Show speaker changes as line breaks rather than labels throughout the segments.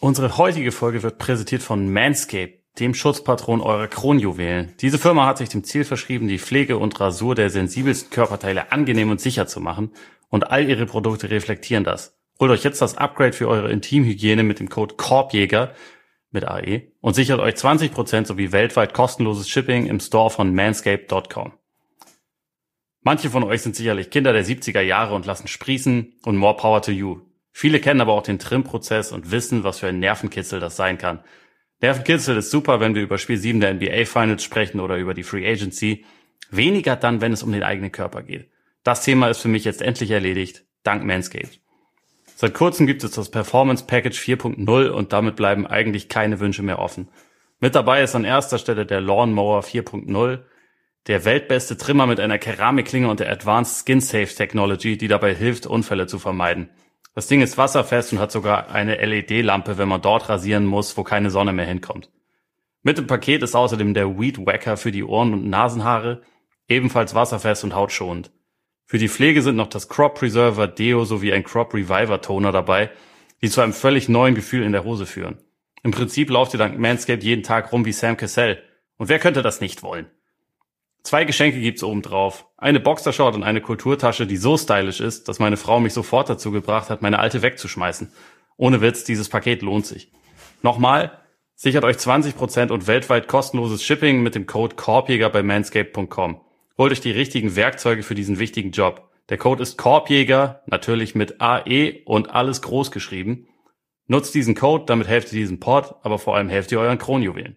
Unsere heutige Folge wird präsentiert von Manscaped, dem Schutzpatron eurer Kronjuwelen. Diese Firma hat sich dem Ziel verschrieben, die Pflege und Rasur der sensibelsten Körperteile angenehm und sicher zu machen und all ihre Produkte reflektieren das. Holt euch jetzt das Upgrade für eure Intimhygiene mit dem Code Korbjäger mit AE und sichert euch 20% sowie weltweit kostenloses Shipping im Store von manscaped.com. Manche von euch sind sicherlich Kinder der 70er Jahre und lassen sprießen und more power to you. Viele kennen aber auch den Trim-Prozess und wissen, was für ein Nervenkitzel das sein kann. Nervenkitzel ist super, wenn wir über Spiel 7 der NBA Finals sprechen oder über die Free Agency. Weniger dann, wenn es um den eigenen Körper geht. Das Thema ist für mich jetzt endlich erledigt, dank Manscaped. Seit kurzem gibt es das Performance Package 4.0 und damit bleiben eigentlich keine Wünsche mehr offen. Mit dabei ist an erster Stelle der Lawnmower 4.0, der weltbeste Trimmer mit einer Keramikklinge und der Advanced Skin Safe Technology, die dabei hilft, Unfälle zu vermeiden. Das Ding ist wasserfest und hat sogar eine LED-Lampe, wenn man dort rasieren muss, wo keine Sonne mehr hinkommt. Mit dem Paket ist außerdem der Weed Wacker für die Ohren und Nasenhaare, ebenfalls wasserfest und hautschonend. Für die Pflege sind noch das Crop Preserver Deo sowie ein Crop Reviver Toner dabei, die zu einem völlig neuen Gefühl in der Hose führen. Im Prinzip lauft ihr dank Manscaped jeden Tag rum wie Sam Cassell. Und wer könnte das nicht wollen? Zwei Geschenke gibt's oben drauf. Eine Boxershort und eine Kulturtasche, die so stylisch ist, dass meine Frau mich sofort dazu gebracht hat, meine alte wegzuschmeißen. Ohne Witz, dieses Paket lohnt sich. Nochmal, sichert euch 20% und weltweit kostenloses Shipping mit dem Code Korbjäger bei manscape.com. Holt euch die richtigen Werkzeuge für diesen wichtigen Job. Der Code ist Korbjäger, natürlich mit AE und alles groß geschrieben. Nutzt diesen Code, damit helft ihr diesem Pod, aber vor allem helft ihr euren Kronjuwelen.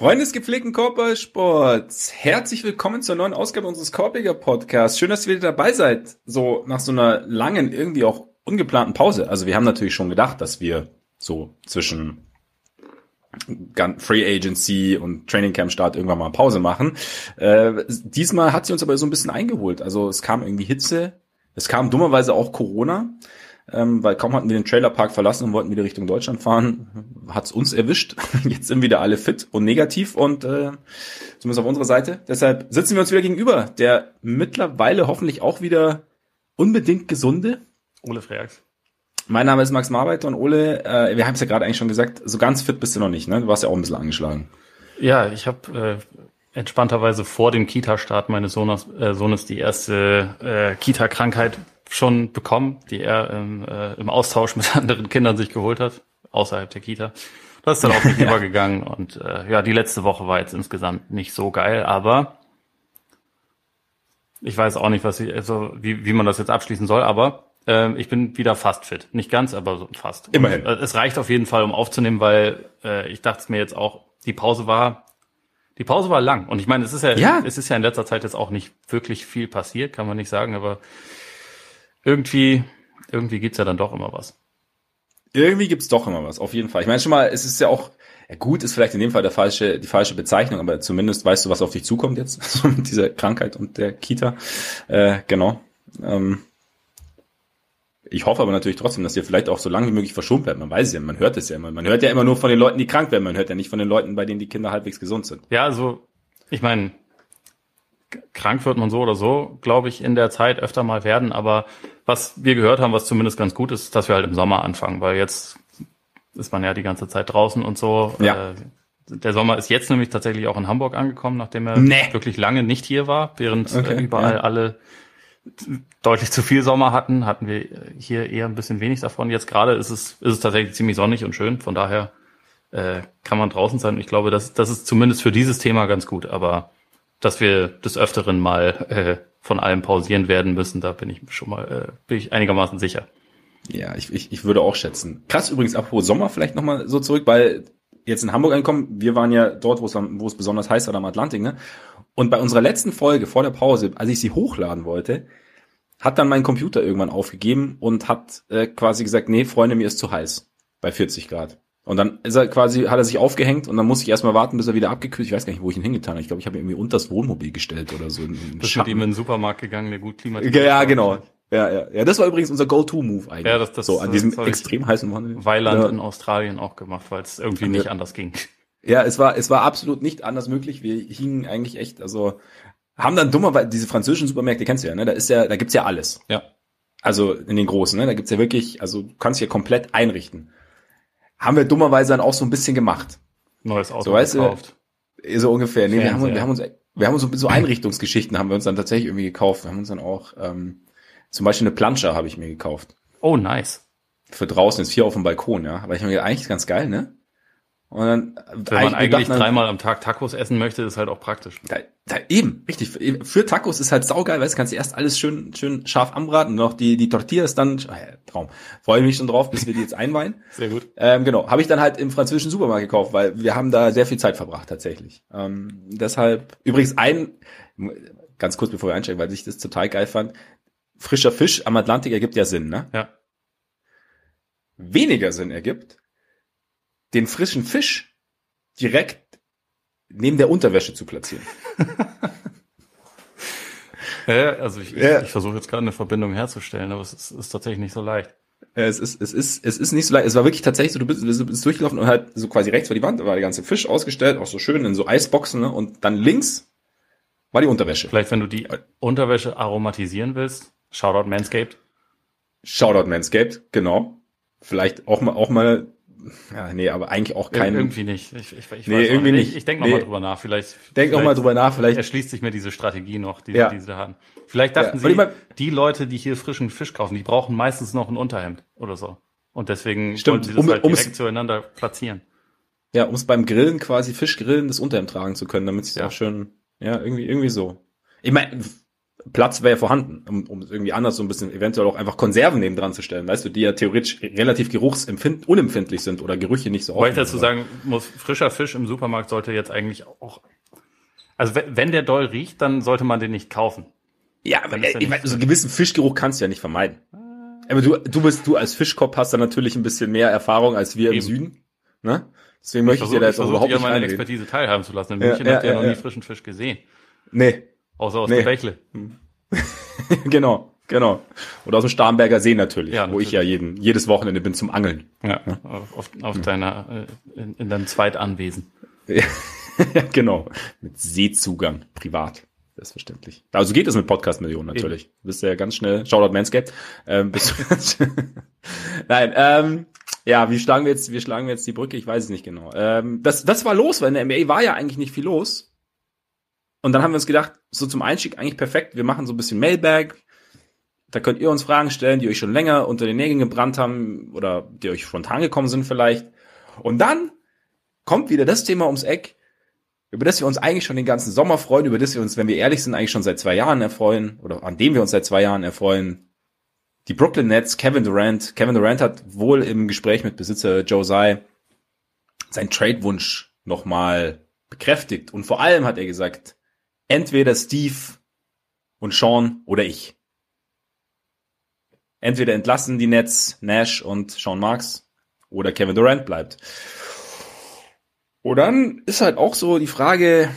Freunde des gepflegten Korbballsports, herzlich willkommen zur neuen Ausgabe unseres Korbiger Podcasts. Schön, dass ihr wieder dabei seid. So nach so einer langen, irgendwie auch ungeplanten Pause. Also wir haben natürlich schon gedacht, dass wir so zwischen Free Agency und Training Camp Start irgendwann mal Pause machen. Äh, diesmal hat sie uns aber so ein bisschen eingeholt. Also es kam irgendwie Hitze, es kam dummerweise auch Corona ähm, weil kaum hatten wir den Trailerpark verlassen und wollten wieder Richtung Deutschland fahren, hat's uns erwischt. Jetzt sind wieder alle fit und negativ und äh, zumindest auf unserer Seite. Deshalb sitzen wir uns wieder gegenüber. Der mittlerweile hoffentlich auch wieder unbedingt gesunde
Ole Freaks.
Mein Name ist Max Marbeiter und Ole, äh, wir haben es ja gerade eigentlich schon gesagt, so ganz fit bist du noch nicht, ne? Du warst ja auch ein bisschen angeschlagen.
Ja, ich habe äh, entspannterweise vor dem Kita-Start meines Sohnes, äh, Sohnes die erste äh, Kita-Krankheit schon bekommen, die er im, äh, im Austausch mit anderen Kindern sich geholt hat, außerhalb der Kita. Das ist dann auch nicht ja. übergegangen und äh, ja, die letzte Woche war jetzt insgesamt nicht so geil, aber ich weiß auch nicht, was ich, also wie, wie man das jetzt abschließen soll, aber äh, ich bin wieder fast fit. Nicht ganz, aber so fast.
Immerhin.
Und, äh, es reicht auf jeden Fall, um aufzunehmen, weil äh, ich dachte mir jetzt auch, die Pause war, die Pause war lang. Und ich meine, es ist ja, ja, es ist ja in letzter Zeit jetzt auch nicht wirklich viel passiert, kann man nicht sagen, aber irgendwie, irgendwie gibt's ja dann doch immer was.
Irgendwie gibt's doch immer was, auf jeden Fall. Ich meine schon mal, es ist ja auch, ja gut, ist vielleicht in dem Fall der falsche, die falsche Bezeichnung, aber zumindest weißt du, was auf dich zukommt jetzt, so mit dieser Krankheit und der Kita. Äh, genau. Ähm, ich hoffe aber natürlich trotzdem, dass ihr vielleicht auch so lange wie möglich verschont bleibt. Man weiß es ja, man hört es ja immer. Man hört ja immer nur von den Leuten, die krank werden. Man hört ja nicht von den Leuten, bei denen die Kinder halbwegs gesund sind.
Ja, also ich meine, krank wird man so oder so, glaube ich, in der Zeit öfter mal werden. Aber was wir gehört haben, was zumindest ganz gut ist, dass wir halt im Sommer anfangen, weil jetzt ist man ja die ganze Zeit draußen und so.
Ja.
Äh, der Sommer ist jetzt nämlich tatsächlich auch in Hamburg angekommen, nachdem er
nee.
wirklich lange nicht hier war, während
okay,
äh, überall
ja.
alle deutlich zu viel Sommer hatten, hatten wir hier eher ein bisschen wenig davon. Jetzt gerade ist es, ist es tatsächlich ziemlich sonnig und schön, von daher äh, kann man draußen sein. Ich glaube, das, das ist zumindest für dieses Thema ganz gut, aber dass wir des Öfteren mal äh, von allem pausieren werden müssen, da bin ich schon mal, äh, bin ich einigermaßen sicher.
Ja, ich, ich, ich würde auch schätzen. Krass übrigens, apropos Sommer vielleicht nochmal so zurück, weil jetzt in Hamburg ankommen, wir waren ja dort, wo es, wo es besonders heiß war, am Atlantik, ne? Und bei unserer letzten Folge vor der Pause, als ich sie hochladen wollte, hat dann mein Computer irgendwann aufgegeben und hat äh, quasi gesagt, nee, Freunde, mir ist zu heiß bei 40 Grad. Und dann ist er quasi, hat er sich aufgehängt und dann muss ich erstmal warten, bis er wieder abgekühlt. Ich weiß gar nicht, wo ich ihn hingetan habe. Ich glaube, ich habe ihn irgendwie unter das Wohnmobil gestellt oder so.
Bist mit ihm in den Supermarkt gegangen, der gut klimatisiert
Ja, genau. Ja, ja, ja. Das war übrigens unser Go-To-Move eigentlich.
Ja, das, das,
so an diesem
das
extrem heißen Wochenende.
Weiland
ja.
in Australien auch gemacht, weil es irgendwie nicht
Ja.
anders ging.
Ja, es war, es war absolut nicht anders möglich. Wir hingen eigentlich echt, also haben dann dummerweise diese französischen Supermärkte kennst du ja, ne? Da ist ja, da gibt's ja alles.
Ja.
Also in den großen, ne? Da gibt's ja wirklich, also du kannst ja komplett einrichten. Haben wir dummerweise dann auch so ein bisschen gemacht.
Neues Auto
So, weißt du,
gekauft.
So ungefähr. Nee, wir haben, wir haben uns, wir haben uns so, so Einrichtungsgeschichten haben wir uns dann tatsächlich irgendwie gekauft. Wir haben uns dann auch, ähm, zum Beispiel eine Plansche habe ich mir gekauft.
Oh, nice.
Für draußen ist vier auf dem Balkon, ja. Aber ich habe mir eigentlich ist ganz geil, ne? Und dann,
Wenn man eigentlich dreimal am Tag Tacos essen möchte, ist halt auch praktisch.
Da, da, eben, richtig. Für, Tacos ist halt saugeil, weißt du, kannst du erst alles schön, schön scharf anbraten, noch die, die Tortillas dann, ja, Traum. Freue mich schon drauf, bis wir die jetzt einweihen.
Sehr gut.
Ähm, genau, habe ich dann halt im französischen Supermarkt gekauft, weil wir haben da sehr viel Zeit verbracht tatsächlich. Ähm, deshalb, übrigens ein, ganz kurz bevor wir einsteigen, weil ich das total geil fand, frischer Fisch am Atlantik ergibt ja Sinn, ne?
Ja.
Weniger Sinn ergibt, den frischen Fisch direkt neben der Unterwäsche zu platzieren.
Ja, also ich,
Ja.
ich, ich versuche jetzt gerade eine Verbindung herzustellen, aber es ist, ist tatsächlich nicht so leicht.
Es ist, es ist, es ist nicht so leicht. Es war wirklich tatsächlich so, du bist, du bist durchgelaufen und halt so quasi rechts war die Wand, da war der ganze Fisch ausgestellt, auch so schön in so Eisboxen, ne? Und dann links war die Unterwäsche.
Vielleicht, wenn du die Unterwäsche aromatisieren willst, Shoutout Manscaped.
Shoutout Manscaped, genau. Vielleicht auch mal, auch mal, ja, nee, aber eigentlich auch kein,
irgendwie nicht. Ich, ich, ich
Nee, irgendwie
nicht. Ich, ich denke
Nee.
nochmal drüber nach. Vielleicht,
denk mal
vielleicht
drüber nach, vielleicht,
erschließt sich mir diese Strategie noch, die,
Ja.
die sie da hatten. Vielleicht dachten
Ja,
sie,
mein-
die Leute, die hier frischen Fisch kaufen, die brauchen meistens noch ein Unterhemd oder so. Und deswegen
Stimmt,
wollten sie das
um-
halt
um's-
direkt zueinander platzieren.
ja, um es beim Grillen quasi Fischgrillen das Unterhemd tragen zu können, damit es
Ja.
auch schön, ja, irgendwie, irgendwie so. Ich meine, Platz wäre ja vorhanden, um, um es irgendwie anders so ein bisschen eventuell auch einfach Konserven neben dran zu stellen, weißt du, die ja theoretisch relativ geruchsempfind unempfindlich sind oder Gerüche nicht so
Wobei ich
aufnehmen,
dazu sagen muss, frischer Fisch im Supermarkt sollte jetzt eigentlich auch, also wenn, der doll riecht, dann sollte man den nicht kaufen.
Ja, aber äh, ich meine, so einen gewissen Fischgeruch kannst du ja nicht vermeiden. Aber du, du bist, du als Fischkopf hast da natürlich ein bisschen mehr Erfahrung als wir im
Eben.
Süden. Ne? Deswegen möchte ich dir da jetzt auch überhaupt
dir
nicht
meine
reinreden.
Expertise teilhaben zu lassen. In
Ja,
München
ja,
habt ihr
ja,
noch nie
ja.
frischen Fisch gesehen.
Nee,
Außer aus
Nee.
der Bächle.
genau, genau. Oder aus dem Starnberger See natürlich,
Ja,
wo
natürlich.
ich ja jeden, jedes Wochenende bin zum Angeln.
Ja, auf, auf, auf deiner, äh, in, in deinem Zweitanwesen.
ja, genau. Mit Seezugang, privat. Selbstverständlich. Also geht es mit Podcast-Millionen natürlich. Du bist ja ganz schnell, Shoutout Manscaped. Ähm, Nein, ähm, ja, wie schlagen wir jetzt, wie schlagen wir jetzt die Brücke? Ich weiß es nicht genau. Ähm, das, das war los, weil in der NBA war ja eigentlich nicht viel los. Und dann haben wir uns gedacht, so zum Einstieg eigentlich perfekt. Wir machen so ein bisschen Mailbag. Da könnt ihr uns Fragen stellen, die euch schon länger unter den Nägeln gebrannt haben oder die euch spontan gekommen sind vielleicht. Und dann kommt wieder das Thema ums Eck, über das wir uns eigentlich schon den ganzen Sommer freuen, über das wir uns, wenn wir ehrlich sind, eigentlich schon seit zwei Jahren erfreuen oder an dem wir uns seit zwei Jahren erfreuen. Die Brooklyn Nets, Kevin Durant. Kevin Durant hat wohl im Gespräch mit Besitzer Joe Tsai seinen Trade-Wunsch nochmal bekräftigt. Und vor allem hat er gesagt, entweder Steve und Sean oder ich. Entweder entlassen die Nets Nash und Sean Marks oder Kevin Durant bleibt. Und dann ist halt auch so die Frage,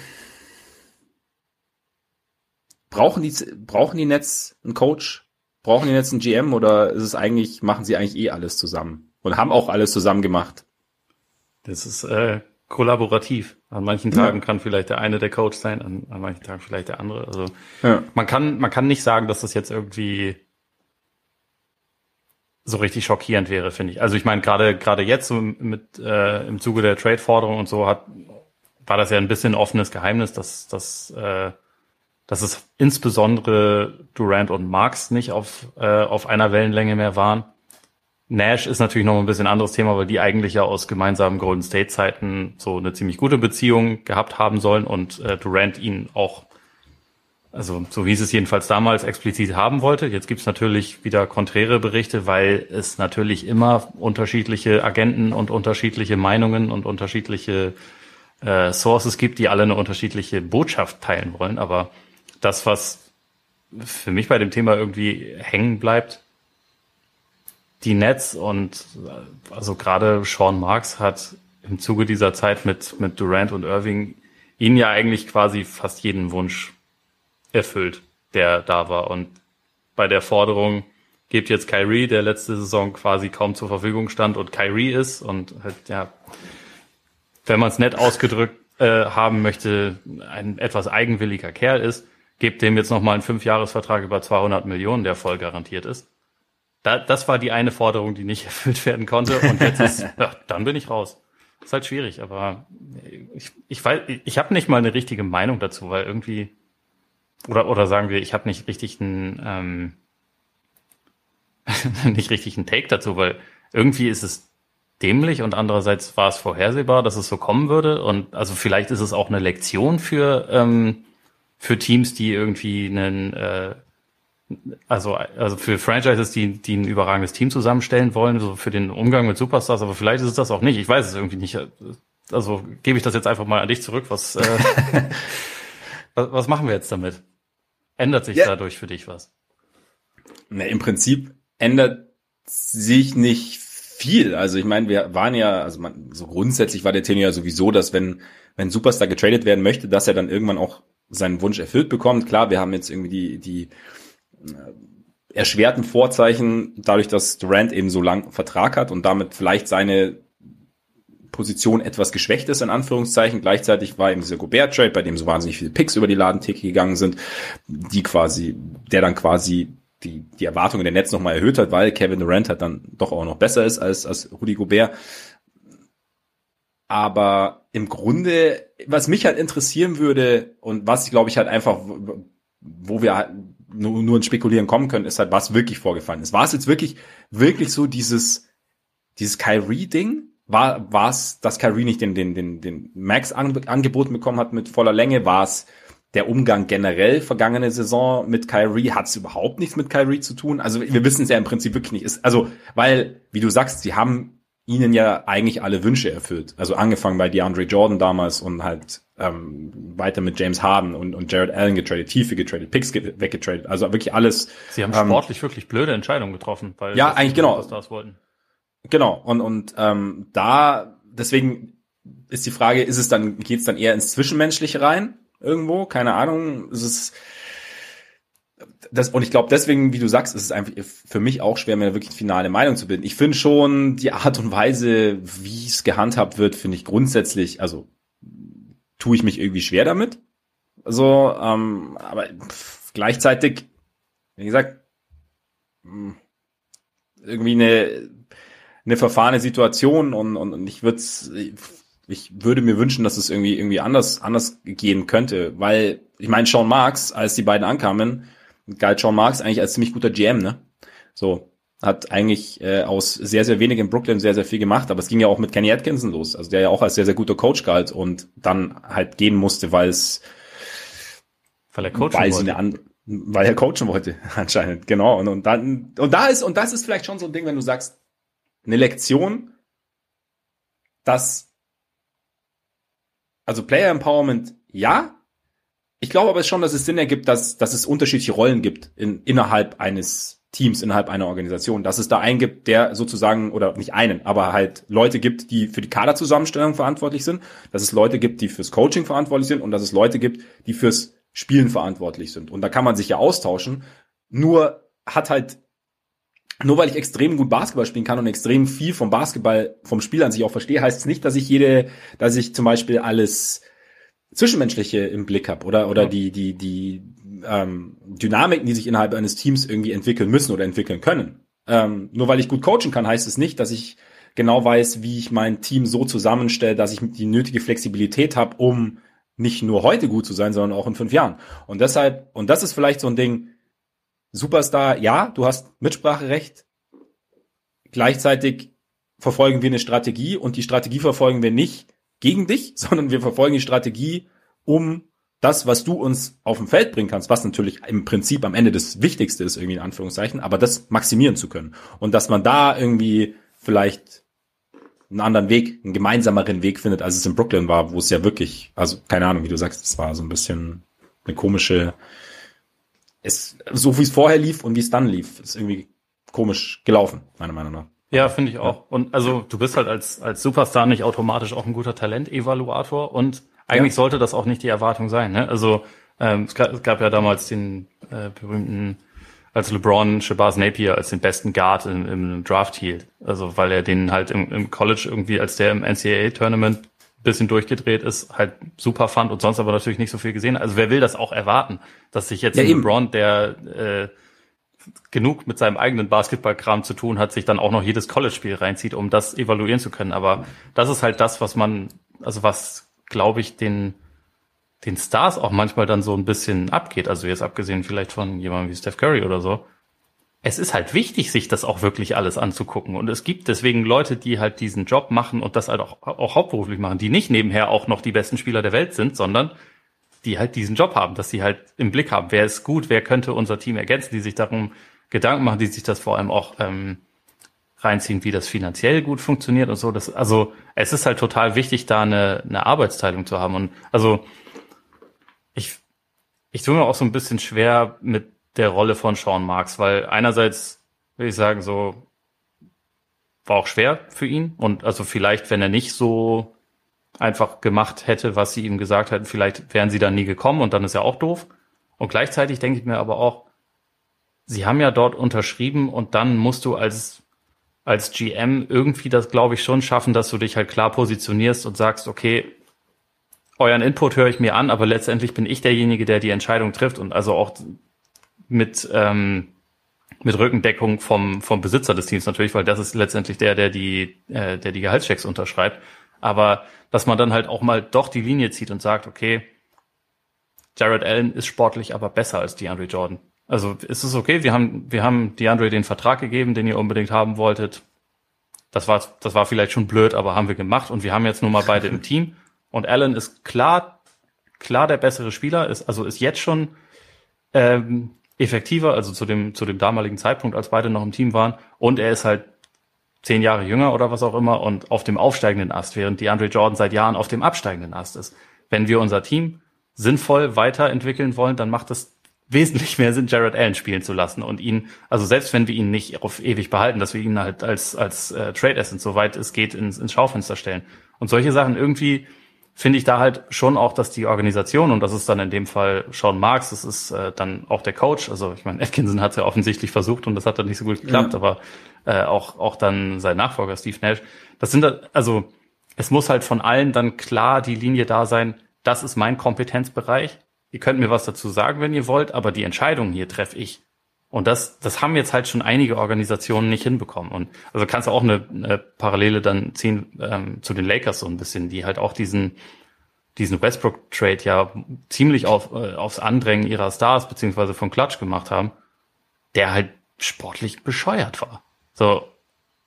brauchen die, brauchen die Nets einen Coach? Brauchen die Nets einen GM oder ist es eigentlich, machen sie eigentlich eh alles zusammen? Und haben auch alles zusammen gemacht.
Das ist äh, kollaborativ. An manchen
Ja.
Tagen kann vielleicht der eine der Coach sein, an, an manchen Tagen vielleicht der andere. Also
Ja.
man kann, man kann nicht sagen, dass das jetzt irgendwie so richtig schockierend wäre, finde ich. Also ich meine, gerade gerade jetzt so mit äh, im Zuge der Trade-Forderung und so hat war das ja ein bisschen offenes Geheimnis, dass dass äh, dass es insbesondere Durant und Marks nicht auf äh, auf einer Wellenlänge mehr waren. Nash ist natürlich noch ein bisschen anderes Thema, weil die eigentlich ja aus gemeinsamen Golden State Zeiten so eine ziemlich gute Beziehung gehabt haben sollen und äh, Durant ihn auch also so hieß es jedenfalls damals, explizit haben wollte. Jetzt gibt's natürlich wieder konträre Berichte, weil es natürlich immer unterschiedliche Agenten und unterschiedliche Meinungen und unterschiedliche äh, Sources gibt, die alle eine unterschiedliche Botschaft teilen wollen. Aber das, was für mich bei dem Thema irgendwie hängen bleibt, die Nets und also gerade Sean Marks hat im Zuge dieser Zeit mit, mit Durant und Irving ihn ja eigentlich quasi fast jeden Wunsch erfüllt, der da war. Und bei der Forderung, gebt jetzt Kyrie, der letzte Saison quasi kaum zur Verfügung stand und Kyrie ist und halt, ja, wenn man es nett ausgedrückt äh, haben möchte, ein etwas eigenwilliger Kerl ist, gebt dem jetzt nochmal einen Fünfjahresvertrag über 200 Millionen, der voll garantiert ist. Da, das war die eine Forderung, die nicht erfüllt werden konnte und jetzt ist, ja, dann bin ich raus. Ist halt schwierig, aber ich, ich weiß, ich habe nicht mal eine richtige Meinung dazu, weil irgendwie oder oder sagen wir, ich habe nicht richtig einen ähm, nicht richtig einen Take dazu, weil irgendwie ist es dämlich und andererseits war es vorhersehbar, dass es so kommen würde und also vielleicht ist es auch eine Lektion für ähm, für Teams, die irgendwie einen äh, also, also für Franchises, die, die ein überragendes Team zusammenstellen wollen, so für den Umgang mit Superstars, aber vielleicht ist es das auch nicht. Ich weiß es irgendwie nicht. Also gebe ich das jetzt einfach mal an dich zurück. Was, äh, was, was machen wir jetzt damit? Ändert sich ja. dadurch für dich was?
Na, Im Prinzip ändert sich nicht viel. Also ich meine, wir waren ja, also man, so grundsätzlich war der Tenor ja sowieso, dass wenn, wenn Superstar getradet werden möchte, dass er dann irgendwann auch seinen Wunsch erfüllt bekommt. Klar, wir haben jetzt irgendwie die, die erschwerten Vorzeichen, dadurch, dass Durant eben so lang Vertrag hat und damit vielleicht seine Position etwas geschwächt ist, in Anführungszeichen. Gleichzeitig war eben dieser Gobert-Trade, bei dem so wahnsinnig viele Picks über die Ladentheke gegangen sind, die quasi, der dann quasi die, die Erwartungen der Netz nochmal erhöht hat, weil Kevin Durant halt dann doch auch noch besser ist als, als Rudy Gobert. Aber im Grunde, was mich halt interessieren würde und was, glaube ich, halt einfach, wo wir halt nur, nur ins Spekulieren kommen können, ist halt, was wirklich vorgefallen ist. War es jetzt wirklich, wirklich so dieses, dieses Kyrie-Ding? War, war es, dass Kyrie nicht den, den, den, den Max angeboten bekommen hat mit voller Länge? War es der Umgang generell vergangene Saison mit Kyrie? Hat es überhaupt nichts mit Kyrie zu tun? Also wir wissen es ja im Prinzip wirklich nicht. Ist, also, weil, wie du sagst, sie haben ihnen ja eigentlich alle Wünsche erfüllt. Also angefangen bei DeAndre Jordan damals und halt ähm, weiter mit James Harden und, und Jared Allen getradet, Tiefe getradet, Picks weggetradet. Also wirklich alles.
Sie haben ähm, sportlich wirklich blöde Entscheidungen getroffen,
weil ja eigentlich genau das wollten. Genau und und ähm, da deswegen ist die Frage, ist es dann geht's dann eher ins Zwischenmenschliche rein irgendwo? Keine Ahnung. Ist es das, und ich glaube deswegen, wie du sagst, ist es einfach für mich auch schwer, mir wirklich finale Meinung zu bilden. Ich finde schon die Art und Weise, wie es gehandhabt wird, finde ich grundsätzlich, also tue ich mich irgendwie schwer damit. So, ähm, aber pff, gleichzeitig, wie gesagt, hm, irgendwie eine, eine verfahrene Situation und, und, und ich würde ich würde mir wünschen, dass es irgendwie irgendwie anders anders gehen könnte, weil ich meine Sean Marks, als die beiden ankamen, galt Sean Marks eigentlich als ziemlich guter GM, ne? So, hat eigentlich äh, aus sehr, sehr wenig in Brooklyn sehr, sehr viel gemacht, aber es ging ja auch mit Kenny Atkinson los, also der ja auch als sehr, sehr guter Coach galt und dann halt gehen musste, weil es
weil er coachen
weil wollte. Eine weil er coachen wollte, anscheinend, genau. Und, und dann, und da ist, und das ist vielleicht schon so ein Ding, wenn du sagst, eine Lektion, dass, also Player Empowerment, ja, ich glaube aber schon, dass es Sinn ergibt, dass, dass es unterschiedliche Rollen gibt in, innerhalb eines Teams, innerhalb einer Organisation. Dass es da einen gibt, der sozusagen, oder nicht einen, aber halt Leute gibt, die für die Kaderzusammenstellung verantwortlich sind, dass es Leute gibt, die fürs Coaching verantwortlich sind und dass es Leute gibt, die fürs Spielen verantwortlich sind. Und da kann man sich ja austauschen. Nur hat halt nur weil ich extrem gut Basketball spielen kann und extrem viel vom Basketball, vom Spiel an sich auch verstehe, heißt es nicht, dass ich jede, dass ich zum Beispiel alles Zwischenmenschliche im Blick habe oder oder ja. die die die ähm, Dynamiken, die sich innerhalb eines Teams irgendwie entwickeln müssen oder entwickeln können. Ähm, nur weil ich gut coachen kann, heißt es nicht, dass ich genau weiß, wie ich mein Team so zusammenstelle, dass ich die nötige Flexibilität habe, um nicht nur heute gut zu sein, sondern auch in fünf Jahren. Und deshalb, und das ist vielleicht so ein Ding, Superstar, ja, du hast Mitspracherecht. Gleichzeitig verfolgen wir eine Strategie und die Strategie verfolgen wir nicht, gegen dich, sondern wir verfolgen die Strategie, um das, was du uns auf dem Feld bringen kannst, was natürlich im Prinzip am Ende das Wichtigste ist, irgendwie in Anführungszeichen, aber das maximieren zu können. Und dass man da irgendwie vielleicht einen anderen Weg, einen gemeinsameren Weg findet, als es in Brooklyn war, wo es ja wirklich, also keine Ahnung, wie du sagst, es war so ein bisschen eine komische, es, so wie es vorher lief und wie es dann lief, ist irgendwie komisch gelaufen, meiner Meinung nach.
Ja, finde ich auch. Und also du bist halt als, als Superstar nicht automatisch auch ein guter Talent-Evaluator und eigentlich ja. sollte das auch nicht die Erwartung sein. Ne? Also ähm, es, gab, es gab ja damals den äh, berühmten, als LeBron Shabazz Napier als den besten Guard im, im Draft hielt. Also weil er den halt im, im College irgendwie, als der im NCAA-Tournament bisschen durchgedreht ist, halt super fand und sonst aber natürlich nicht so viel gesehen. Also wer will das auch erwarten, dass sich jetzt ja, LeBron, der äh, genug mit seinem eigenen Basketballkram zu tun hat, sich dann auch noch jedes College-Spiel reinzieht, um das evaluieren zu können. Aber das ist halt das, was man, also was, glaube ich, den, den Stars auch manchmal dann so ein bisschen abgeht. Also jetzt abgesehen vielleicht von jemandem wie Steph Curry oder so. Es ist halt wichtig, sich das auch wirklich alles anzugucken. Und es gibt deswegen Leute, die halt diesen Job machen und das halt auch, auch hauptberuflich machen, die nicht nebenher auch noch die besten Spieler der Welt sind, sondern die halt diesen Job haben, dass sie halt im Blick haben, wer ist gut, wer könnte unser Team ergänzen, die sich darum Gedanken machen, die sich das vor allem auch ähm, reinziehen, wie das finanziell gut funktioniert und so. Das, also es ist halt total wichtig, da eine, eine Arbeitsteilung zu haben. Und also ich, ich tue mir auch so ein bisschen schwer mit der Rolle von Sean Marks, weil einerseits würde ich sagen, so war auch schwer für ihn. Und also vielleicht, wenn er nicht so einfach gemacht hätte, was sie ihm gesagt hätten, vielleicht wären sie dann nie gekommen und dann ist ja auch doof. Und gleichzeitig denke ich mir aber auch, sie haben ja dort unterschrieben und dann musst du als als GM irgendwie das, glaube ich, schon schaffen, dass du dich halt klar positionierst und sagst, okay, euren Input höre ich mir an, aber letztendlich bin ich derjenige, der die Entscheidung trifft und also auch mit ähm, mit Rückendeckung vom vom Besitzer des Teams natürlich, weil das ist letztendlich der, der die äh, der die Gehaltschecks unterschreibt. Aber dass man dann halt auch mal doch die Linie zieht und sagt, okay, Jared Allen ist sportlich aber besser als DeAndre Jordan. Also ist es okay, wir haben, wir haben DeAndre den Vertrag gegeben, den ihr unbedingt haben wolltet. Das war, das war vielleicht schon blöd, aber haben wir gemacht und wir haben jetzt nun mal beide im Team. Und Allen ist klar, klar der bessere Spieler, ist, also ist jetzt schon ähm, effektiver, also zu dem, zu dem damaligen Zeitpunkt, als beide noch im Team waren. Und er ist halt zehn Jahre jünger oder was auch immer und auf dem aufsteigenden Ast, während die Andre Jordan seit Jahren auf dem absteigenden Ast ist. Wenn wir unser Team sinnvoll weiterentwickeln wollen, dann macht es wesentlich mehr Sinn, Jared Allen spielen zu lassen und ihn, also selbst wenn wir ihn nicht auf ewig behalten, dass wir ihn halt als, als äh, Trade Asset, soweit es geht, ins, ins Schaufenster stellen. Und solche Sachen irgendwie finde ich da halt schon auch, dass die Organisation, und das ist dann in dem Fall Sean Marks, das ist äh, dann auch der Coach, also ich meine, Atkinson hat es ja offensichtlich versucht und das hat dann nicht so gut geklappt, ja. aber äh, auch, auch dann sein Nachfolger Steve Nash. Das sind da, also es muss halt von allen dann klar die Linie da sein, das ist mein Kompetenzbereich. Ihr könnt mir was dazu sagen, wenn ihr wollt, aber die Entscheidungen hier treffe ich. Und das, das haben jetzt halt schon einige Organisationen nicht hinbekommen. Und also kannst du auch eine, eine Parallele dann ziehen ähm, zu den Lakers so ein bisschen, die halt auch diesen, diesen Westbrook-Trade ja ziemlich auf, äh, aufs Andrängen ihrer Stars beziehungsweise von Klatsch gemacht haben, der halt sportlich bescheuert war. So.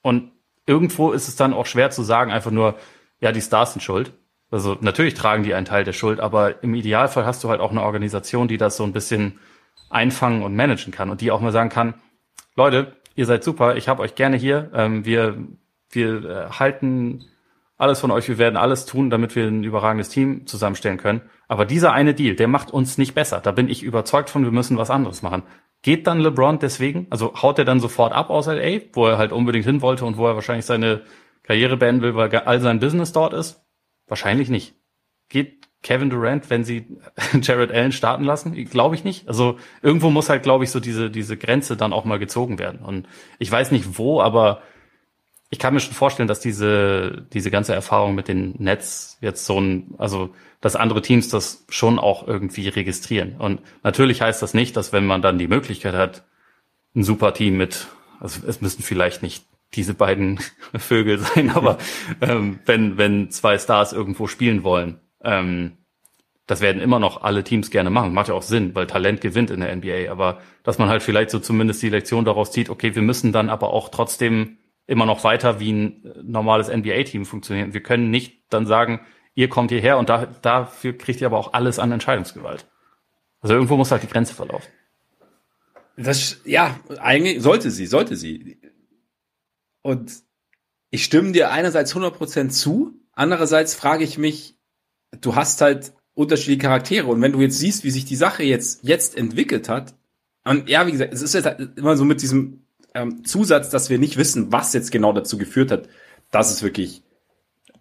Und irgendwo ist es dann auch schwer zu sagen, einfach nur, ja, die Stars sind schuld. Also natürlich tragen die einen Teil der Schuld, aber im Idealfall hast du halt auch eine Organisation, die das so ein bisschen einfangen und managen kann und die auch mal sagen kann, Leute, ihr seid super, ich habe euch gerne hier, ähm, wir, wir äh, halten alles von euch, wir werden alles tun, damit wir ein überragendes Team zusammenstellen können. Aber dieser eine Deal, der macht uns nicht besser. Da bin ich überzeugt von, wir müssen was anderes machen. Geht dann LeBron deswegen, also haut er dann sofort ab aus LA, wo er halt unbedingt hin wollte und wo er wahrscheinlich seine Karriere beenden will, weil all sein Business dort ist? Wahrscheinlich nicht. Geht Kevin Durant, wenn sie Jared Allen starten lassen? Glaube ich nicht. Also irgendwo muss halt, glaube ich, so diese, diese Grenze dann auch mal gezogen werden. Und ich weiß nicht wo, aber ich kann mir schon vorstellen, dass diese, diese ganze Erfahrung mit den Nets jetzt so ein, also, dass andere Teams das schon auch irgendwie registrieren. Und natürlich heißt das nicht, dass wenn man dann die Möglichkeit hat, ein super Team mit, also es müssen vielleicht nicht diese beiden Vögel sein, aber ähm, wenn, wenn zwei Stars irgendwo spielen wollen, ähm, das werden immer noch alle Teams gerne machen. Macht ja auch Sinn, weil Talent gewinnt in der NBA. Aber dass man halt vielleicht so zumindest die Lektion daraus zieht, okay, wir müssen dann aber auch trotzdem immer noch weiter wie ein normales NBA-Team funktionieren. Wir können nicht dann sagen, ihr kommt hierher und da, dafür kriegt ihr aber auch alles an Entscheidungsgewalt. Also irgendwo muss halt die Grenze verlaufen.
Das, ja, eigentlich sollte sie, sollte sie. Und ich stimme dir einerseits 100% zu, andererseits frage ich mich, du hast halt unterschiedliche Charaktere. Und wenn du jetzt siehst, wie sich die Sache jetzt, jetzt entwickelt hat, und ja, wie gesagt, es ist jetzt halt immer so mit diesem ähm, Zusatz, dass wir nicht wissen, was jetzt genau dazu geführt hat, dass es wirklich,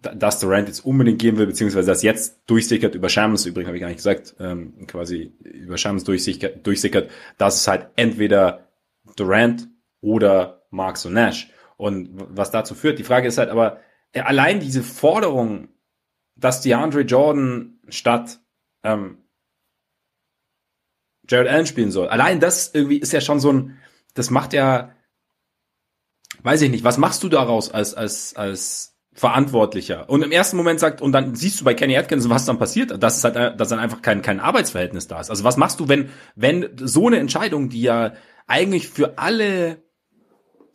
dass Durant jetzt unbedingt gehen will, beziehungsweise dass jetzt durchsickert über Shamans, übrigens habe ich gar nicht gesagt, ähm, quasi über Shamans durchsickert, durchsickert, dass es halt entweder Durant oder Marks und Nash. Und was dazu führt, die Frage ist halt aber, äh, allein diese Forderung, dass DeAndre Jordan statt ähm, Jared Allen spielen soll, allein das irgendwie ist ja schon so ein, das macht ja, weiß ich nicht, was machst du daraus als, als, als Verantwortlicher? Und im ersten Moment sagt, und dann siehst du bei Kenny Atkinson, was dann passiert, dass es halt, dass dann einfach kein, kein Arbeitsverhältnis da ist. Also was machst du, wenn, wenn so eine Entscheidung, die ja eigentlich für alle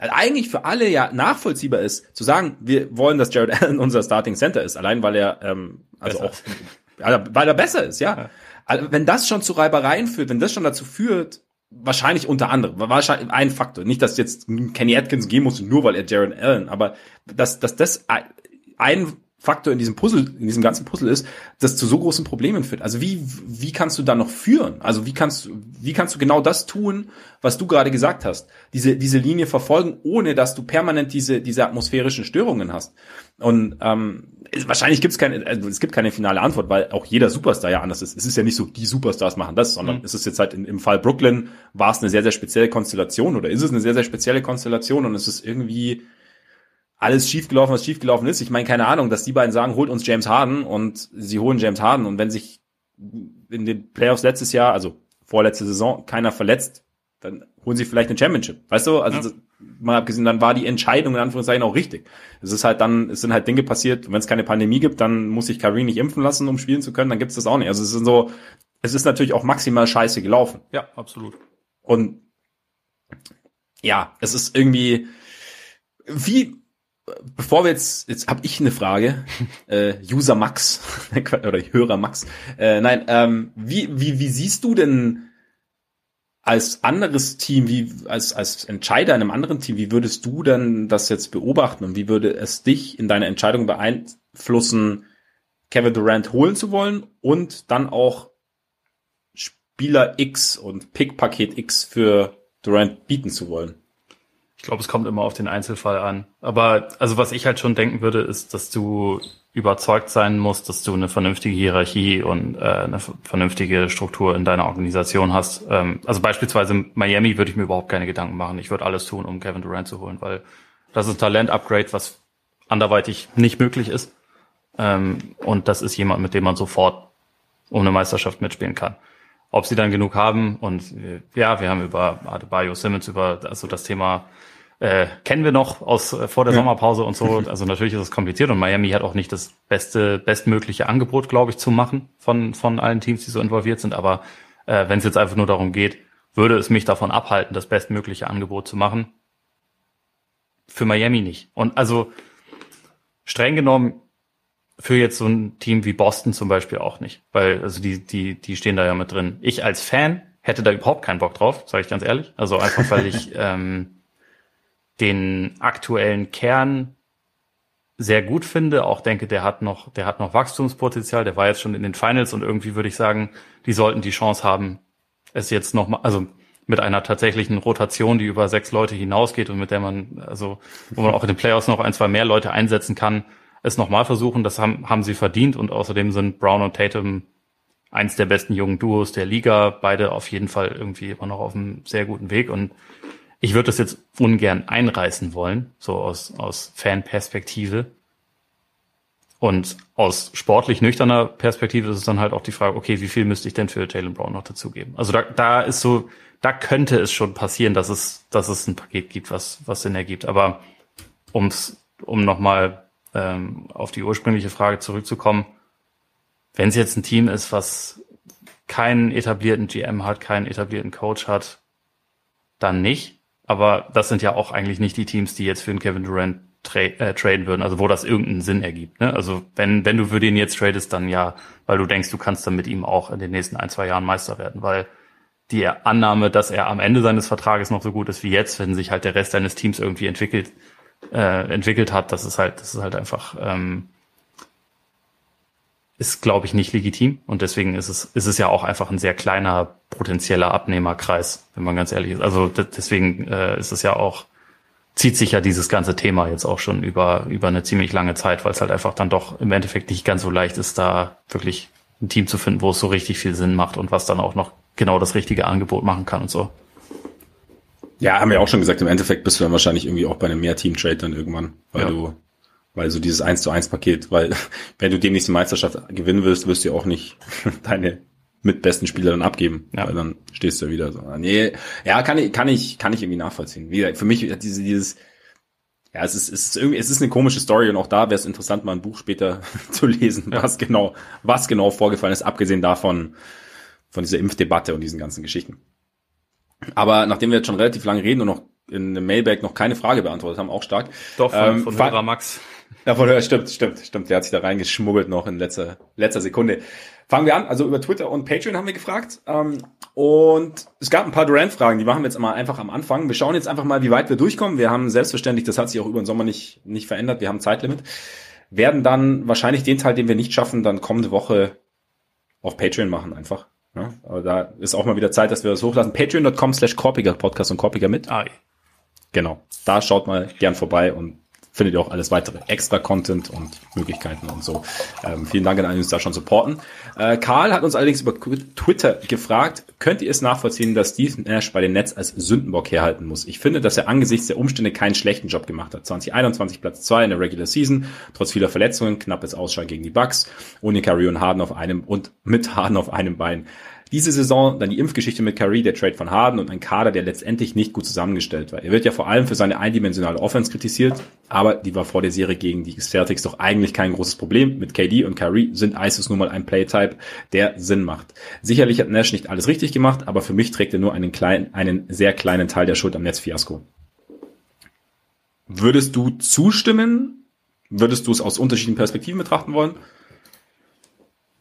eigentlich für alle ja nachvollziehbar ist, zu sagen, wir wollen, dass Jared Allen unser Starting Center ist, allein weil er ähm, also besser. auch weil er besser ist, ja. ja. Also wenn das schon zu Reibereien führt, wenn das schon dazu führt, wahrscheinlich unter anderem, wahrscheinlich ein Faktor, nicht, dass jetzt Kenny Atkins gehen muss, nur weil er Jared Allen, aber dass, dass das ein Faktor in diesem Puzzle, in diesem ganzen Puzzle ist, das zu so großen Problemen führt. Also wie, wie kannst du da noch führen? Also wie kannst, wie kannst du genau das tun, was du gerade gesagt hast? Diese, diese Linie verfolgen, ohne dass du permanent diese, diese atmosphärischen Störungen hast. Und ähm, wahrscheinlich gibt es keine, also es gibt keine finale Antwort, weil auch jeder Superstar ja anders ist. Es ist ja nicht so, die Superstars machen das, sondern mhm. es ist jetzt halt in, im Fall Brooklyn war es eine sehr, sehr spezielle Konstellation oder ist es eine sehr, sehr spezielle Konstellation und es ist irgendwie alles schiefgelaufen, was schiefgelaufen ist. Ich meine, keine Ahnung, dass die beiden sagen, holt uns James Harden und sie holen James Harden und wenn sich in den Playoffs letztes Jahr, also vorletzte Saison, keiner verletzt, dann holen sie vielleicht eine Championship. Weißt du? Also ja. mal abgesehen, dann war die Entscheidung in Anführungszeichen auch richtig. Es ist halt dann, es sind halt Dinge passiert, wenn es keine Pandemie gibt, dann muss sich Kareem nicht impfen lassen, um spielen zu können, dann gibt es das auch nicht. Also es sind so, es ist natürlich auch maximal scheiße gelaufen.
Ja, absolut.
Und ja, es ist irgendwie, wie, bevor wir jetzt, jetzt habe ich eine Frage, äh, User Max oder Hörer Max. Äh, nein, ähm, wie, wie, wie siehst du denn als anderes Team, wie als, als Entscheider in einem anderen Team, wie würdest du denn das jetzt beobachten und wie würde es dich in deiner Entscheidung beeinflussen, Kevin Durant holen zu wollen und dann auch Spieler X und Pick-Paket X für Durant bieten zu wollen?
Ich glaube, es kommt immer auf den Einzelfall an. Aber also was ich halt schon denken würde, ist, dass du überzeugt sein musst, dass du eine vernünftige Hierarchie und äh, eine vernünftige Struktur in deiner Organisation hast. Ähm, also beispielsweise in Miami würde ich mir überhaupt keine Gedanken machen. Ich würde alles tun, um Kevin Durant zu holen, weil das ist ein Talent-Upgrade, was anderweitig nicht möglich ist. Ähm, und das ist jemand, mit dem man sofort um eine Meisterschaft mitspielen kann. Ob sie dann genug haben und äh, ja, wir haben über Adebayo Simmons über also das Thema äh, kennen wir noch aus äh, vor der ja. Sommerpause und so. Also natürlich ist es kompliziert und Miami hat auch nicht das beste, bestmögliche Angebot, glaube ich, zu machen von, von allen Teams, die so involviert sind. Aber äh, wenn es jetzt einfach nur darum geht, würde es mich davon abhalten, das bestmögliche Angebot zu machen. Für Miami nicht. Und also streng genommen für jetzt so ein Team wie Boston zum Beispiel auch nicht. Weil, also die, die, die stehen da ja mit drin. Ich als Fan hätte da überhaupt keinen Bock drauf, sage ich ganz ehrlich. Also einfach, weil ich ähm, den aktuellen Kern sehr gut finde, auch denke, der hat noch, der hat noch Wachstumspotenzial, der war jetzt schon in den Finals und irgendwie würde ich sagen, die sollten die Chance haben, es jetzt noch mal, also mit einer tatsächlichen Rotation, die über sechs Leute hinausgeht und mit der man, also, wo man auch in den Playoffs noch ein, zwei mehr Leute einsetzen kann, es nochmal versuchen, das haben, haben sie verdient und außerdem sind Brown und Tatum eins der besten jungen Duos der Liga, beide auf jeden Fall irgendwie immer noch auf einem sehr guten Weg und ich würde das jetzt ungern einreißen wollen, so aus, aus Fanperspektive. Und aus sportlich nüchterner Perspektive ist es dann halt auch die Frage, okay, wie viel müsste ich denn für Jalen Brown noch dazugeben? Also da, da ist so, da könnte es schon passieren, dass es, dass es ein Paket gibt, was, was Sinn ergibt. Aber ums, um nochmal ähm, auf die ursprüngliche Frage zurückzukommen, wenn es jetzt ein Team ist, was keinen etablierten GM hat, keinen etablierten Coach hat, dann nicht. Aber das sind ja auch eigentlich nicht die Teams, die jetzt für den Kevin Durant tra äh, traden würden, also wo das irgendeinen Sinn ergibt. Ne? Also wenn, wenn du für den jetzt tradest, dann ja, weil du denkst, du kannst dann mit ihm auch in den nächsten ein, zwei Jahren Meister werden, weil die Annahme, dass er am Ende seines Vertrages noch so gut ist wie jetzt, wenn sich halt der Rest deines Teams irgendwie entwickelt, äh, entwickelt hat, das ist halt, das ist halt einfach ähm, ist, glaube ich, nicht legitim. Und deswegen ist es, ist es ja auch einfach ein sehr kleiner potenzieller Abnehmerkreis, wenn man ganz ehrlich ist. Also deswegen äh, ist es ja auch zieht sich ja dieses ganze Thema jetzt auch schon über, über eine ziemlich lange Zeit, weil es halt einfach dann doch im Endeffekt nicht ganz so leicht ist, da wirklich ein Team zu finden, wo es so richtig viel Sinn macht und was dann auch noch genau das richtige Angebot machen kann und so.
Ja, haben wir auch schon gesagt, im Endeffekt bist du dann wahrscheinlich irgendwie auch bei einem Mehr-Team-Trade dann irgendwann, weil ja. du, weil so dieses 1 zu 1 Paket, weil wenn du demnächst die Meisterschaft gewinnen willst, wirst du auch nicht deine mit besten Spieler dann abgeben, ja. weil dann stehst du ja wieder so. Nee, ja, kann ich, kann ich, kann ich irgendwie nachvollziehen. Wie gesagt, für mich hat diese, dieses, ja, es ist, es ist irgendwie, es ist eine komische Story und auch da wäre es interessant, mal ein Buch später zu lesen, ja. was genau, was genau vorgefallen ist, abgesehen davon, von dieser Impfdebatte und diesen ganzen Geschichten. Aber nachdem wir jetzt schon relativ lange reden und noch in einem Mailback noch keine Frage beantwortet haben, auch stark.
Doch, von, ähm, von Max.
Ja, von Hörer, stimmt, stimmt, stimmt. Der hat sich da reingeschmuggelt noch in letzter, letzter Sekunde. Fangen wir an. Also über Twitter und Patreon haben wir gefragt. Ähm, und es gab ein paar Durant-Fragen, die machen wir jetzt mal einfach am Anfang. Wir schauen jetzt einfach mal, wie weit wir durchkommen. Wir haben selbstverständlich, das hat sich auch über den Sommer nicht, nicht verändert, wir haben Zeitlimit. Werden dann wahrscheinlich den Teil, den wir nicht schaffen, dann kommende Woche auf Patreon machen einfach. Ja, aber da ist auch mal wieder Zeit, dass wir das hochlassen. Patreon.com slash Korpiger Podcast und Korpiger mit. Ah, genau. Da schaut mal gern vorbei und findet ihr auch alles weitere extra Content und Möglichkeiten und so. Ähm, vielen Dank an alle, die uns da schon supporten. Äh, Karl hat uns allerdings über Twitter gefragt, könnt ihr es nachvollziehen, dass Steve Nash bei den Nets als Sündenbock herhalten muss? Ich finde, dass er angesichts der Umstände keinen schlechten Job gemacht hat. 2021 Platz 2 in der Regular Season, trotz vieler Verletzungen, knappes Ausschlag gegen die Bucks, ohne Curry und Harden auf einem und mit Harden auf einem Bein. Diese Saison dann die Impfgeschichte mit Curry, der Trade von Harden und ein Kader, der letztendlich nicht gut zusammengestellt war. Er wird ja vor allem für seine eindimensionale Offense kritisiert, aber die war vor der Serie gegen die Celtics doch eigentlich kein großes Problem. Mit KD und Curry sind ISIS nun mal ein Playtype, der Sinn macht. Sicherlich hat Nash nicht alles richtig gemacht, aber für mich trägt er nur einen kleinen, einen sehr kleinen Teil der Schuld am Netzfiasko. Würdest du zustimmen? Würdest du es aus unterschiedlichen Perspektiven betrachten wollen?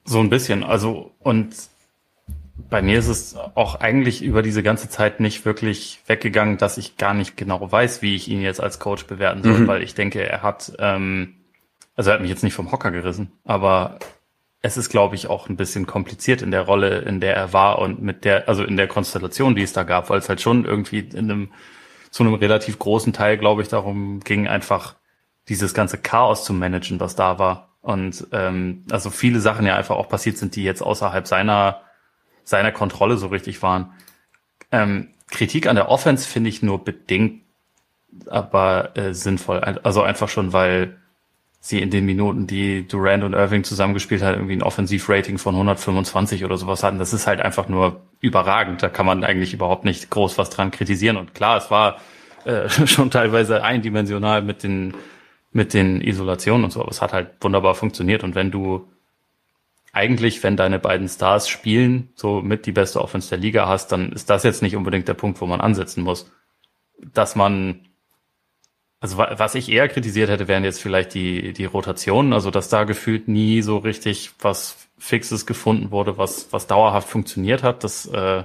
So ein bisschen. Also, und bei mir ist es auch eigentlich über diese ganze Zeit nicht wirklich weggegangen, dass ich gar nicht genau weiß, wie ich ihn jetzt als Coach bewerten soll, mhm. weil ich denke, er hat, ähm, also er hat mich jetzt nicht vom Hocker gerissen, aber es ist, glaube ich, auch ein bisschen kompliziert in der Rolle, in der er war und mit der, also in der Konstellation, die es da gab, weil es halt schon irgendwie in einem, zu einem relativ großen Teil, glaube ich, darum ging, einfach dieses ganze Chaos zu managen, was da war. Und ähm, also viele Sachen ja einfach auch passiert sind, die jetzt außerhalb seiner seiner Kontrolle so richtig waren. Ähm, Kritik an der Offense finde ich nur bedingt, aber äh, sinnvoll. Also einfach schon, weil sie in den Minuten, die Durant und Irving zusammengespielt hat, irgendwie ein Offensivrating von 125 oder sowas hatten. Das ist halt einfach nur überragend. Da kann man eigentlich überhaupt nicht groß was dran kritisieren. Und klar, es war äh, schon teilweise eindimensional mit den mit den Isolationen und so, aber es hat halt wunderbar funktioniert. Und wenn du eigentlich, wenn deine beiden Stars spielen, so mit die beste Offense der Liga hast, dann ist das jetzt nicht unbedingt der Punkt, wo man ansetzen muss. Dass man, also was ich eher kritisiert hätte, wären jetzt vielleicht die, die Rotationen, also dass da gefühlt nie so richtig was Fixes gefunden wurde, was, was dauerhaft funktioniert hat, dass, äh,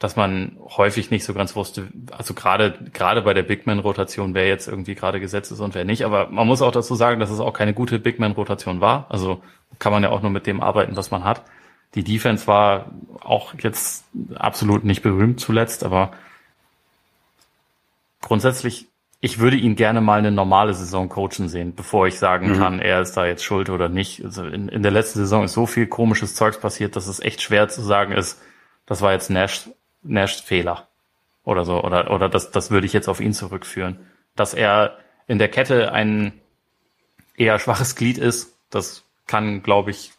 dass man häufig nicht so ganz wusste, also gerade, gerade bei der Big Man-Rotation, wer jetzt irgendwie gerade gesetzt ist und wer nicht. Aber man muss auch dazu sagen, dass es auch keine gute Big Man-Rotation war. Also kann man ja auch nur mit dem arbeiten, was man hat. Die Defense war auch jetzt absolut nicht berühmt zuletzt, aber grundsätzlich, ich würde ihn gerne mal eine normale Saison coachen sehen, bevor ich sagen mhm. kann, er ist da jetzt schuld oder nicht. Also in, in der letzten Saison ist so viel komisches Zeugs passiert, dass es echt schwer zu sagen ist, das war jetzt Nash, Nash Fehler oder so, oder, oder das, das würde ich jetzt auf ihn zurückführen. Dass er in der Kette ein eher schwaches Glied ist, das kann, glaube ich,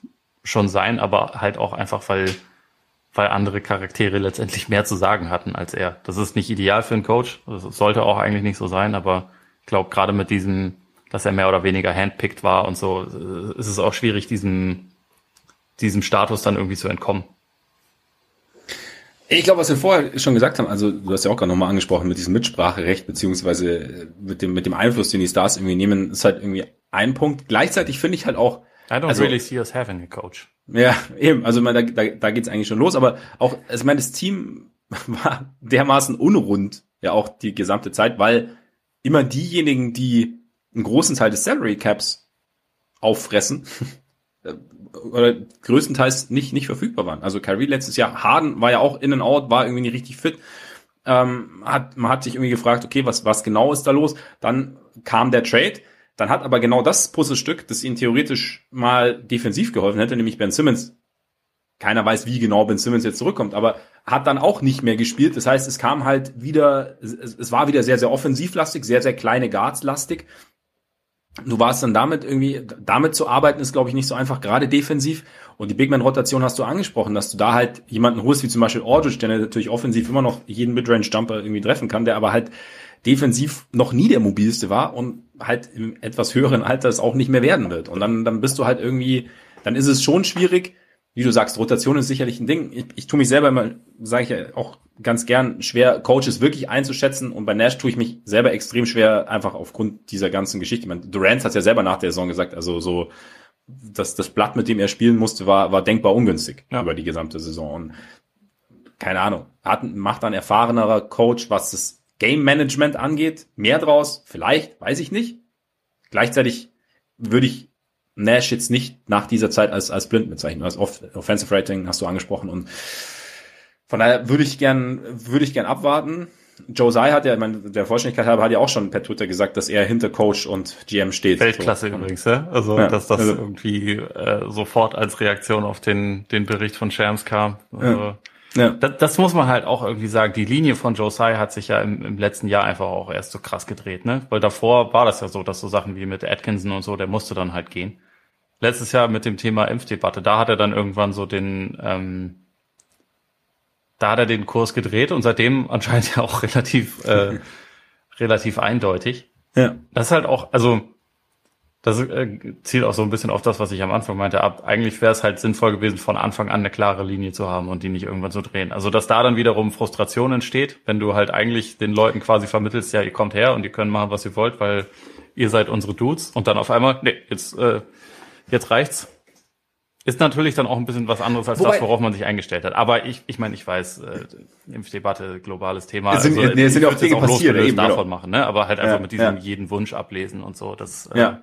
schon sein, aber halt auch einfach, weil, weil andere Charaktere letztendlich mehr zu sagen hatten als er. Das ist nicht ideal für einen Coach. Das sollte auch eigentlich nicht so sein, aber ich glaube, gerade mit diesem, dass er mehr oder weniger handpicked war und so, ist es auch schwierig, diesem, diesem Status dann irgendwie zu entkommen.
Ich glaube, was wir vorher schon gesagt haben, also du hast ja auch gerade nochmal angesprochen mit diesem Mitspracherecht, beziehungsweise mit dem, mit dem Einfluss, den die Stars irgendwie nehmen, ist halt irgendwie ein Punkt. Gleichzeitig finde ich halt auch,
I don't also, really see us having a coach.
Ja, eben. Also da, da, da geht's eigentlich schon los. Aber auch, also ich meine, das Team war dermaßen unrund, ja auch die gesamte Zeit, weil immer diejenigen, die einen großen Teil des Salary Caps auffressen, oder größtenteils nicht, nicht verfügbar waren. Also Kyrie letztes Jahr, Harden war ja auch in and out, war irgendwie nicht richtig fit. Ähm, hat, man hat sich irgendwie gefragt, okay, was, was genau ist da los? Dann kam der Trade. Dann hat aber genau das Puzzlestück, das ihnen theoretisch mal defensiv geholfen hätte, nämlich Ben Simmons. Keiner weiß, wie genau Ben Simmons jetzt zurückkommt, aber hat dann auch nicht mehr gespielt. Das heißt, es kam halt wieder, es, war wieder sehr, sehr offensivlastig, sehr, sehr kleine Guards-lastig. Du warst dann damit irgendwie, damit zu arbeiten ist, glaube ich, nicht so einfach, gerade defensiv. Und die Bigman-Rotation hast du angesprochen, dass du da halt jemanden holst, wie zum Beispiel Aldridge, der natürlich offensiv immer noch jeden Midrange-Jumper irgendwie treffen kann, der aber halt defensiv noch nie der mobilste war und halt im etwas höheren Alter es auch nicht mehr werden wird. Und dann, dann bist du halt irgendwie, dann ist es schon schwierig, wie du sagst, Rotation ist sicherlich ein Ding. Ich, ich tue mich selber immer, sage ich ja auch ganz gern, schwer, Coaches wirklich einzuschätzen. Und bei Nash tue ich mich selber extrem schwer, einfach aufgrund dieser ganzen Geschichte. Ich meine, Durant hat ja selber nach der Saison gesagt, also so, das, das Blatt, mit dem er spielen musste, war, war denkbar ungünstig ja. über die gesamte Saison. Und keine Ahnung, hat, macht ein erfahrenerer Coach, was das Game Management angeht, mehr draus, vielleicht, weiß ich nicht. Gleichzeitig würde ich Nash jetzt nicht nach dieser Zeit als, als blind bezeichnen. Als Off Offensive Rating hast du angesprochen und von daher würde ich gern, würde ich gern abwarten. Josiah hat ja, ich meine, der Vollständigkeit halber hat ja auch schon per Twitter gesagt, dass er hinter Coach und GM steht.
Weltklasse so. übrigens, ja? Also, ja, dass das also, irgendwie äh, sofort als Reaktion auf den, den Bericht von Shams kam. Also, ja. Ja. Das, das, muss man halt auch irgendwie sagen. Die Linie von Josiah hat sich ja im, im, letzten Jahr einfach auch erst so krass gedreht, ne? Weil davor war das ja so, dass so Sachen wie mit Atkinson und so, der musste dann halt gehen. Letztes Jahr mit dem Thema Impfdebatte, da hat er dann irgendwann so den, ähm, da hat er den Kurs gedreht und seitdem anscheinend ja auch relativ, äh, relativ eindeutig. Ja. Das ist halt auch, also das äh, zielt auch so ein bisschen auf das, was ich am Anfang meinte. Ab, eigentlich wäre es halt sinnvoll gewesen, von Anfang an eine klare Linie zu haben und die nicht irgendwann zu drehen. Also dass da dann wiederum Frustration entsteht, wenn du halt eigentlich den Leuten quasi vermittelst, ja, ihr kommt her und ihr könnt machen, was ihr wollt, weil ihr seid unsere Dudes. Und dann auf einmal, nee, jetzt, äh, jetzt reicht's. Ist natürlich dann auch ein bisschen was anderes als Wobei, das, worauf man sich eingestellt hat. Aber ich, ich meine, ich weiß, äh, Impfdebatte, globales Thema.
Es sind, also, nee, es sind auch Dinge passiert,
eben, davon genau. machen, ne? Aber halt einfach ja, mit diesem ja. jeden Wunsch ablesen und so. Das, äh, ja.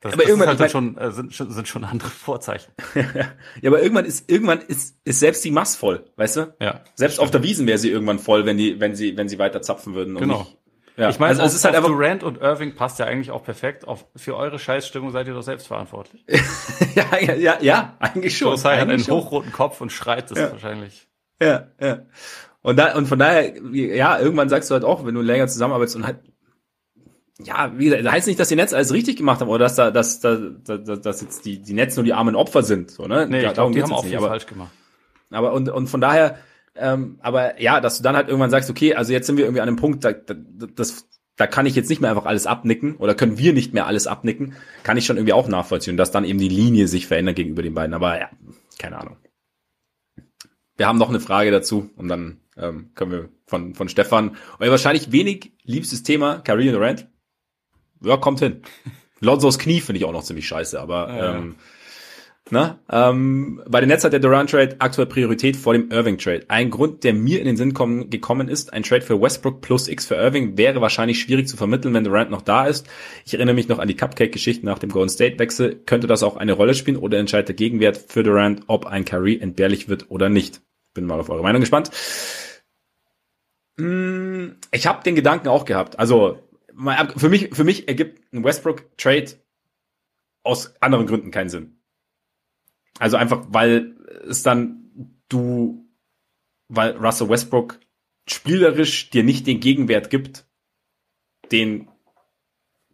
Das, aber das irgendwann halt schon, äh, sind, sind schon andere Vorzeichen.
ja, aber irgendwann ist irgendwann ist, ist selbst die Mass voll, weißt du?
Ja.
Selbst auf der Wiesen wäre sie irgendwann voll, wenn die wenn sie wenn sie weiter zapfen würden.
Genau. Nicht, ja. Ich meine, also, es ist halt einfach Durant und Irving passt ja eigentlich auch perfekt. Auf, für eure Scheißstimmung seid ihr doch selbst verantwortlich.
ja, ja, ja, ja, eigentlich schon.
Josai hat einen schon. hochroten Kopf und schreit das ja. wahrscheinlich.
Ja, ja. Und da und von daher, ja, irgendwann sagst du halt auch, wenn du länger zusammenarbeitest und halt ja, wie gesagt, das heißt nicht, dass die Netz alles richtig gemacht haben oder dass da, dass, da, dass, dass jetzt die, die Netz nur die armen Opfer sind. So, ne?
Nee, ich glaube, die haben auch viel aber, falsch gemacht.
Aber und, und von daher, ähm, aber ja, dass du dann halt irgendwann sagst, okay, also jetzt sind wir irgendwie an einem Punkt, da, da, das, da kann ich jetzt nicht mehr einfach alles abnicken oder können wir nicht mehr alles abnicken, kann ich schon irgendwie auch nachvollziehen, dass dann eben die Linie sich verändert gegenüber den beiden. Aber ja, keine Ahnung. Wir haben noch eine Frage dazu und dann ähm, können wir von, von Stefan, euer wahrscheinlich wenig liebstes Thema, Carrie Durant ja, kommt hin. Lonzos Knie finde ich auch noch ziemlich scheiße, aber ja. ähm, na, ähm, bei den Nets hat der Durant Trade aktuell Priorität vor dem Irving Trade. Ein Grund, der mir in den Sinn kommen, gekommen ist, ein Trade für Westbrook plus X für Irving wäre wahrscheinlich schwierig zu vermitteln, wenn Durant noch da ist. Ich erinnere mich noch an die Cupcake-Geschichte nach dem Golden State Wechsel. Könnte das auch eine Rolle spielen oder entscheidet der Gegenwert für Durant, ob ein Curry entbehrlich wird oder nicht? Bin mal auf eure Meinung gespannt. Hm, ich habe den Gedanken auch gehabt. Also für mich, für mich ergibt ein Westbrook Trade aus anderen Gründen keinen Sinn. Also einfach, weil es dann du, weil Russell Westbrook spielerisch dir nicht den Gegenwert gibt, den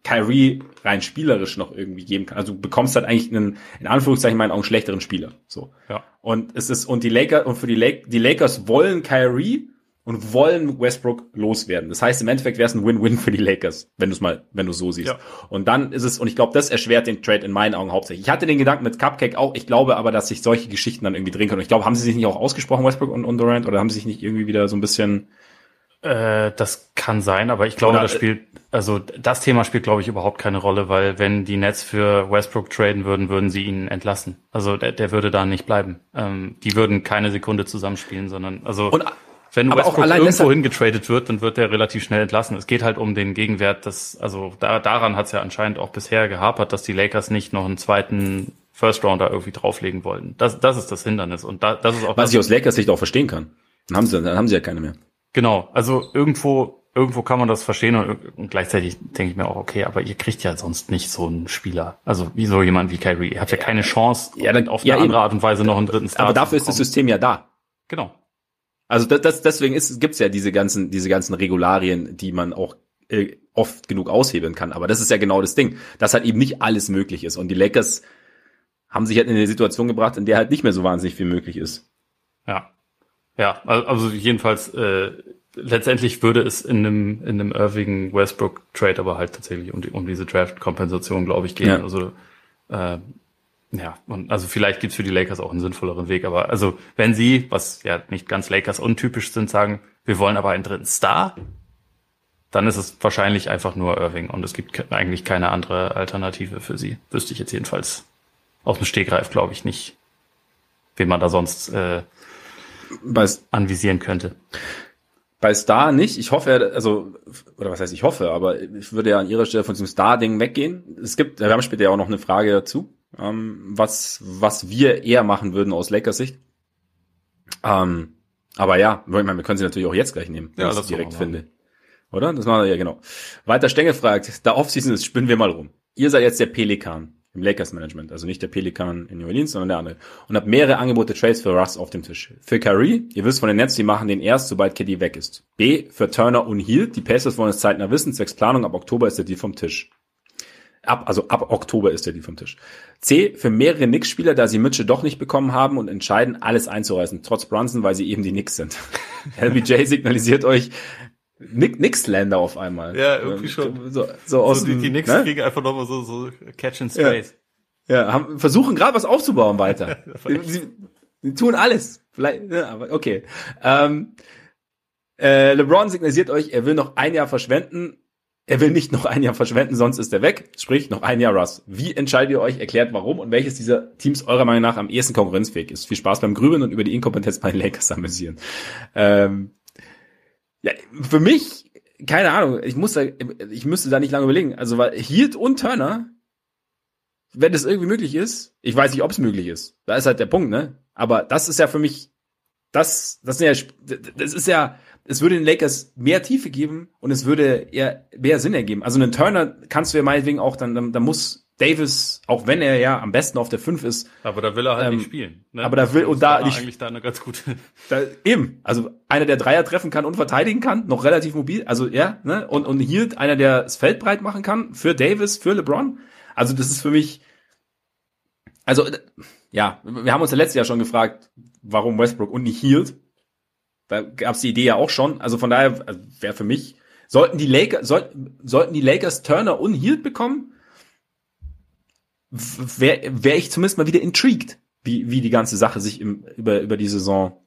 Kyrie rein spielerisch noch irgendwie geben kann. Also du bekommst halt eigentlich einen, in Anführungszeichen meinen Augen schlechteren Spieler. So.
Ja.
Und es ist, und die Lakers, und für die, Lake, die Lakers wollen Kyrie, und wollen Westbrook loswerden. Das heißt, im Endeffekt wäre es ein Win-Win für die Lakers, wenn du es mal, wenn du so siehst. Ja. Und dann ist es, und ich glaube, das erschwert den Trade in meinen Augen hauptsächlich. Ich hatte den Gedanken mit Cupcake auch, ich glaube aber, dass sich solche Geschichten dann irgendwie drehen können. Und ich glaube, haben sie sich nicht auch ausgesprochen, Westbrook und, und Durant, oder haben sie sich nicht irgendwie wieder so ein bisschen
äh, das kann sein, aber ich glaube, Oder, das spielt, also das Thema spielt, glaube ich, überhaupt keine Rolle, weil wenn die Nets für Westbrook traden würden, würden sie ihn entlassen. Also der, der würde da nicht bleiben. Ähm, die würden keine Sekunde zusammenspielen, sondern also. Und wenn aber Westbrook irgendwo hingetradet wird, dann wird der relativ schnell entlassen. Es geht halt um den Gegenwert, das, also da, daran hat es ja anscheinend auch bisher gehapert, dass die Lakers nicht noch einen zweiten First Rounder irgendwie drauflegen wollten. Das, das ist das Hindernis. Und da, das ist auch.
Was ich aus Lakers Sicht auch verstehen kann. Dann haben sie, dann haben sie ja keine mehr.
Genau, also irgendwo, irgendwo kann man das verstehen und, und gleichzeitig denke ich mir auch, okay, aber ihr kriegt ja sonst nicht so einen Spieler. Also wie so jemand wie Kyrie. Ihr habt ja keine Chance,
ja, dann,
auf
eine
ja, andere Art und Weise noch einen dritten
Star Aber dafür ist das System ja da.
Genau.
Also das, das, deswegen ist, gibt's ja diese ganzen, diese ganzen Regularien, die man auch äh, oft genug aushebeln kann. Aber das ist ja genau das Ding, dass halt eben nicht alles möglich ist. Und die Lakers haben sich halt in eine Situation gebracht, in der halt nicht mehr so wahnsinnig viel möglich ist.
Ja. Ja, also jedenfalls, äh, letztendlich würde es in einem, in einem Irving Westbrook Trade aber halt tatsächlich um, die, um diese Draft-Kompensation, glaube ich, gehen. Ja. Also, äh, ja, und also vielleicht gibt's für die Lakers auch einen sinnvolleren Weg, aber also wenn sie, was ja nicht ganz Lakers untypisch sind, sagen, wir wollen aber einen dritten Star, dann ist es wahrscheinlich einfach nur Irving und es gibt eigentlich keine andere Alternative für sie. Wüsste ich jetzt jedenfalls aus dem Stegreif, glaube ich nicht, wen man da sonst äh, bei, anvisieren könnte.
Bei Star nicht. Ich hoffe, also, oder was heißt ich hoffe, aber ich würde ja an ihrer Stelle von diesem Star-Ding weggehen. Es gibt, wir haben später ja auch noch eine Frage dazu, ähm, was, was wir eher machen würden aus Lakers Sicht. Ähm, aber ja, ich meine, wir können sie natürlich auch jetzt gleich nehmen, wenn ja, ich das direkt finde. Oder? Das machen wir ja genau. Weiter Stengel fragt, da Offseason ist, spinnen wir mal rum. Ihr seid jetzt der Pelikan im Lakers Management, also nicht der Pelikan in New Orleans, sondern der andere. Und habt mehrere Angebote Trades für Russ auf dem Tisch. Für Curry, ihr wisst von den Nets, die machen den erst, sobald KD weg ist. B, für Turner und Hield, die Pacers wollen es zeitnah wissen, zwecks Planung, ab Oktober ist der Deal vom Tisch. Ab, also ab Oktober ist der Deal vom Tisch. C, für mehrere Knicks-Spieler, da sie Mitchell doch nicht bekommen haben und entscheiden, alles einzureißen, trotz Brunson, weil sie eben die Knicks sind. LBJ signalisiert euch, Nick Nixlander auf einmal.
Ja, irgendwie schon.
So, so, aus
so die, die Knicks ne? kriegen einfach nochmal so, so Catch in Space.
Ja, ja haben, versuchen gerade was aufzubauen weiter. sie, sie, tun alles. Vielleicht, ja, aber okay. Ähm, äh, LeBron signalisiert euch, er will noch ein Jahr verschwenden. Er will nicht noch ein Jahr verschwenden, sonst ist er weg. Sprich, noch ein Jahr Russ. Wie entscheidet ihr euch? Erklärt warum und welches dieser Teams eurer Meinung nach am ehesten konkurrenzfähig ist. Viel Spaß beim Grübeln und über die Inkompetenz bei den Lakers amüsieren. Ähm, ja, für mich, keine Ahnung, ich muss da, ich müsste da nicht lange überlegen. Also, weil Hield und Turner, wenn das irgendwie möglich ist, ich weiß nicht, ob es möglich ist. Da ist halt der Punkt, ne? Aber das ist ja für mich, das, das ist ja, das ist ja, es würde den Lakers mehr Tiefe geben und es würde eher mehr Sinn ergeben. Also einen Turner kannst du ja meinetwegen auch dann, dann, dann muss Davis, auch wenn er ja am besten auf der 5 ist.
Aber da will er halt ähm, nicht spielen.
Ne? Aber da will und da
nicht, eigentlich da eine ganz gute.
Da, eben, also einer, der Dreier treffen kann und verteidigen kann, noch relativ mobil. Also ja, ne und und Hield, einer, der das Feld breit machen kann für Davis, für LeBron. Also das ist für mich. Also ja, wir haben uns ja letztes Jahr schon gefragt, warum Westbrook und nicht Hield. Da gab's die Idee ja auch schon. Also von daher also wäre für mich sollten die Lakers sollten, sollten die Lakers Turner und Hield bekommen wäre wär ich zumindest mal wieder intrigued, wie, wie die ganze Sache sich im, über, über die Saison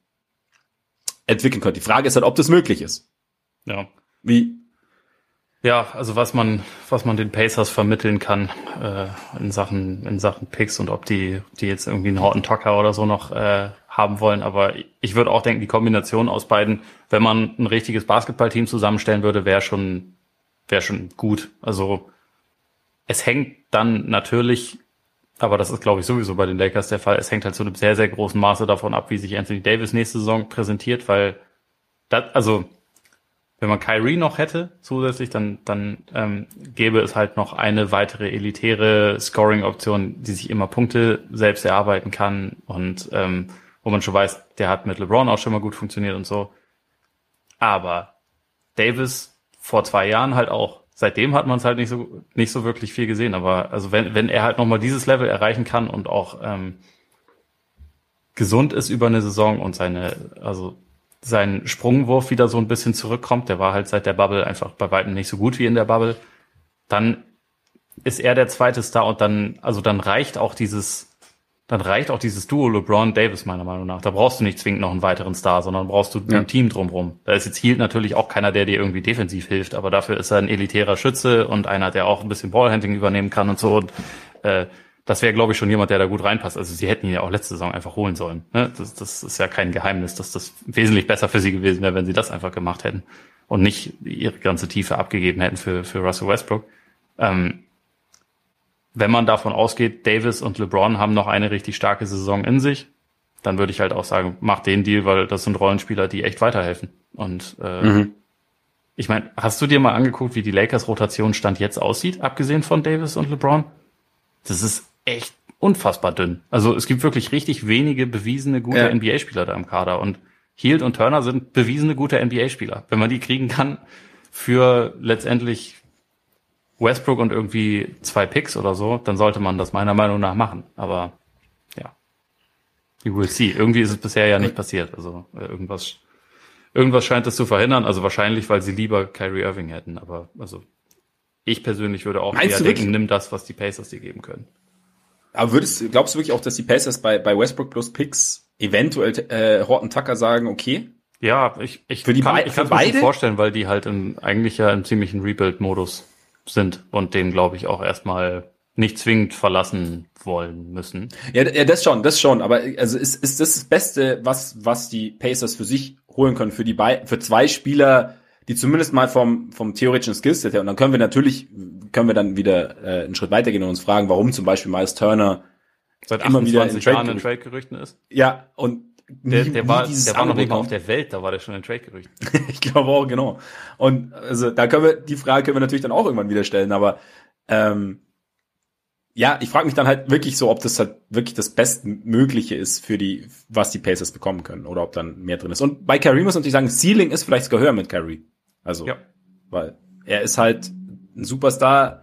entwickeln könnte. Die Frage ist halt, ob das möglich ist.
Ja.
Wie?
Ja, also was man, was man den Pacers vermitteln kann äh, in Sachen, in Sachen Picks und ob die, die jetzt irgendwie einen Horton Tucker oder so noch äh, haben wollen. Aber ich würde auch denken, die Kombination aus beiden, wenn man ein richtiges Basketballteam zusammenstellen würde, wäre schon, wäre schon gut. Also es hängt dann natürlich, aber das ist, glaube ich, sowieso bei den Lakers der Fall, es hängt halt zu einem sehr, sehr großen Maße davon ab, wie sich Anthony Davis nächste Saison präsentiert, weil das, also wenn man Kyrie noch hätte zusätzlich, dann, dann ähm, gäbe es halt noch eine weitere elitäre Scoring-Option, die sich immer Punkte selbst erarbeiten kann und ähm, wo man schon weiß, der hat mit LeBron auch schon mal gut funktioniert und so. Aber Davis vor zwei Jahren halt auch seitdem hat man es halt nicht so nicht so wirklich viel gesehen. Aber also wenn wenn er halt noch mal dieses Level erreichen kann und auch ähm, gesund ist über eine Saison und seine also sein Sprungwurf wieder so ein bisschen zurückkommt, der war halt seit der Bubble einfach bei weitem nicht so gut wie in der Bubble, dann ist er der zweite Star und dann also dann reicht auch dieses dann reicht auch dieses Duo LeBron Davis meiner Meinung nach. Da brauchst du nicht zwingend noch einen weiteren Star, sondern brauchst du ja. ein Team drumrum. Da ist jetzt Hield natürlich auch keiner, der dir irgendwie defensiv hilft, aber dafür ist er ein elitärer Schütze und einer, der auch ein bisschen Ballhandling übernehmen kann und so. Und äh, das wäre, glaube ich, schon jemand, der da gut reinpasst. Also sie hätten ihn ja auch letzte Saison einfach holen sollen. Ne? Das, das ist ja kein Geheimnis, dass das wesentlich besser für sie gewesen wäre, wenn sie das einfach gemacht hätten und nicht ihre ganze Tiefe abgegeben hätten für, für Russell Westbrook. Ähm, wenn man davon ausgeht, Davis und LeBron haben noch eine richtig starke Saison in sich, dann würde ich halt auch sagen, mach den Deal, weil das sind Rollenspieler, die echt weiterhelfen. Und äh, mhm. ich meine, hast du dir mal angeguckt, wie die Lakers Rotation Stand jetzt aussieht, abgesehen von Davis und LeBron? Das ist echt unfassbar dünn. Also es gibt wirklich richtig wenige bewiesene gute ja. NBA-Spieler da im Kader und Hield und Turner sind bewiesene gute NBA-Spieler. Wenn man die kriegen kann für letztendlich Westbrook und irgendwie zwei Picks oder so, dann sollte man das meiner Meinung nach machen. Aber ja, you will see. Irgendwie ist es bisher ja nicht passiert. Also äh, irgendwas, irgendwas scheint es zu verhindern. Also wahrscheinlich, weil sie lieber Kyrie Irving hätten. Aber also ich persönlich würde auch
Meinst
eher denken, nimm das, was die Pacers dir geben können.
Aber würdest, glaubst du wirklich auch, dass die Pacers bei, bei Westbrook plus Picks eventuell äh, Horton Tucker sagen, okay?
Ja, ich, ich für die kann, ich kann mir vorstellen, weil die halt in, eigentlich ja im ziemlichen Rebuild-Modus sind und den, glaube ich, auch erstmal nicht zwingend verlassen wollen müssen.
Ja, ja, das schon, das schon. Aber also ist, ist das das Beste, was, was die Pacers für sich holen können, für die für zwei Spieler, die zumindest mal vom, vom theoretischen Skillset her, und dann können wir natürlich, können wir dann wieder äh, einen Schritt weitergehen und uns fragen, warum zum Beispiel Miles Turner
Seit immer wieder in Jahren in Trade-Gerüchten ist.
Ja, und
der, der, war, der war noch nicht mal auf der Welt, da war der schon in Trade-Gerüchten.
ich glaube auch, genau. Und also da können wir, die Frage können wir natürlich dann auch irgendwann wieder stellen, aber ähm, ja, ich frage mich dann halt wirklich so, ob das halt wirklich das Bestmögliche ist für die, was die Pacers bekommen können oder ob dann mehr drin ist. Und bei Kyrie muss man natürlich sagen, Ceiling ist vielleicht sogar höher mit Kyrie. Also, ja. weil er ist halt ein Superstar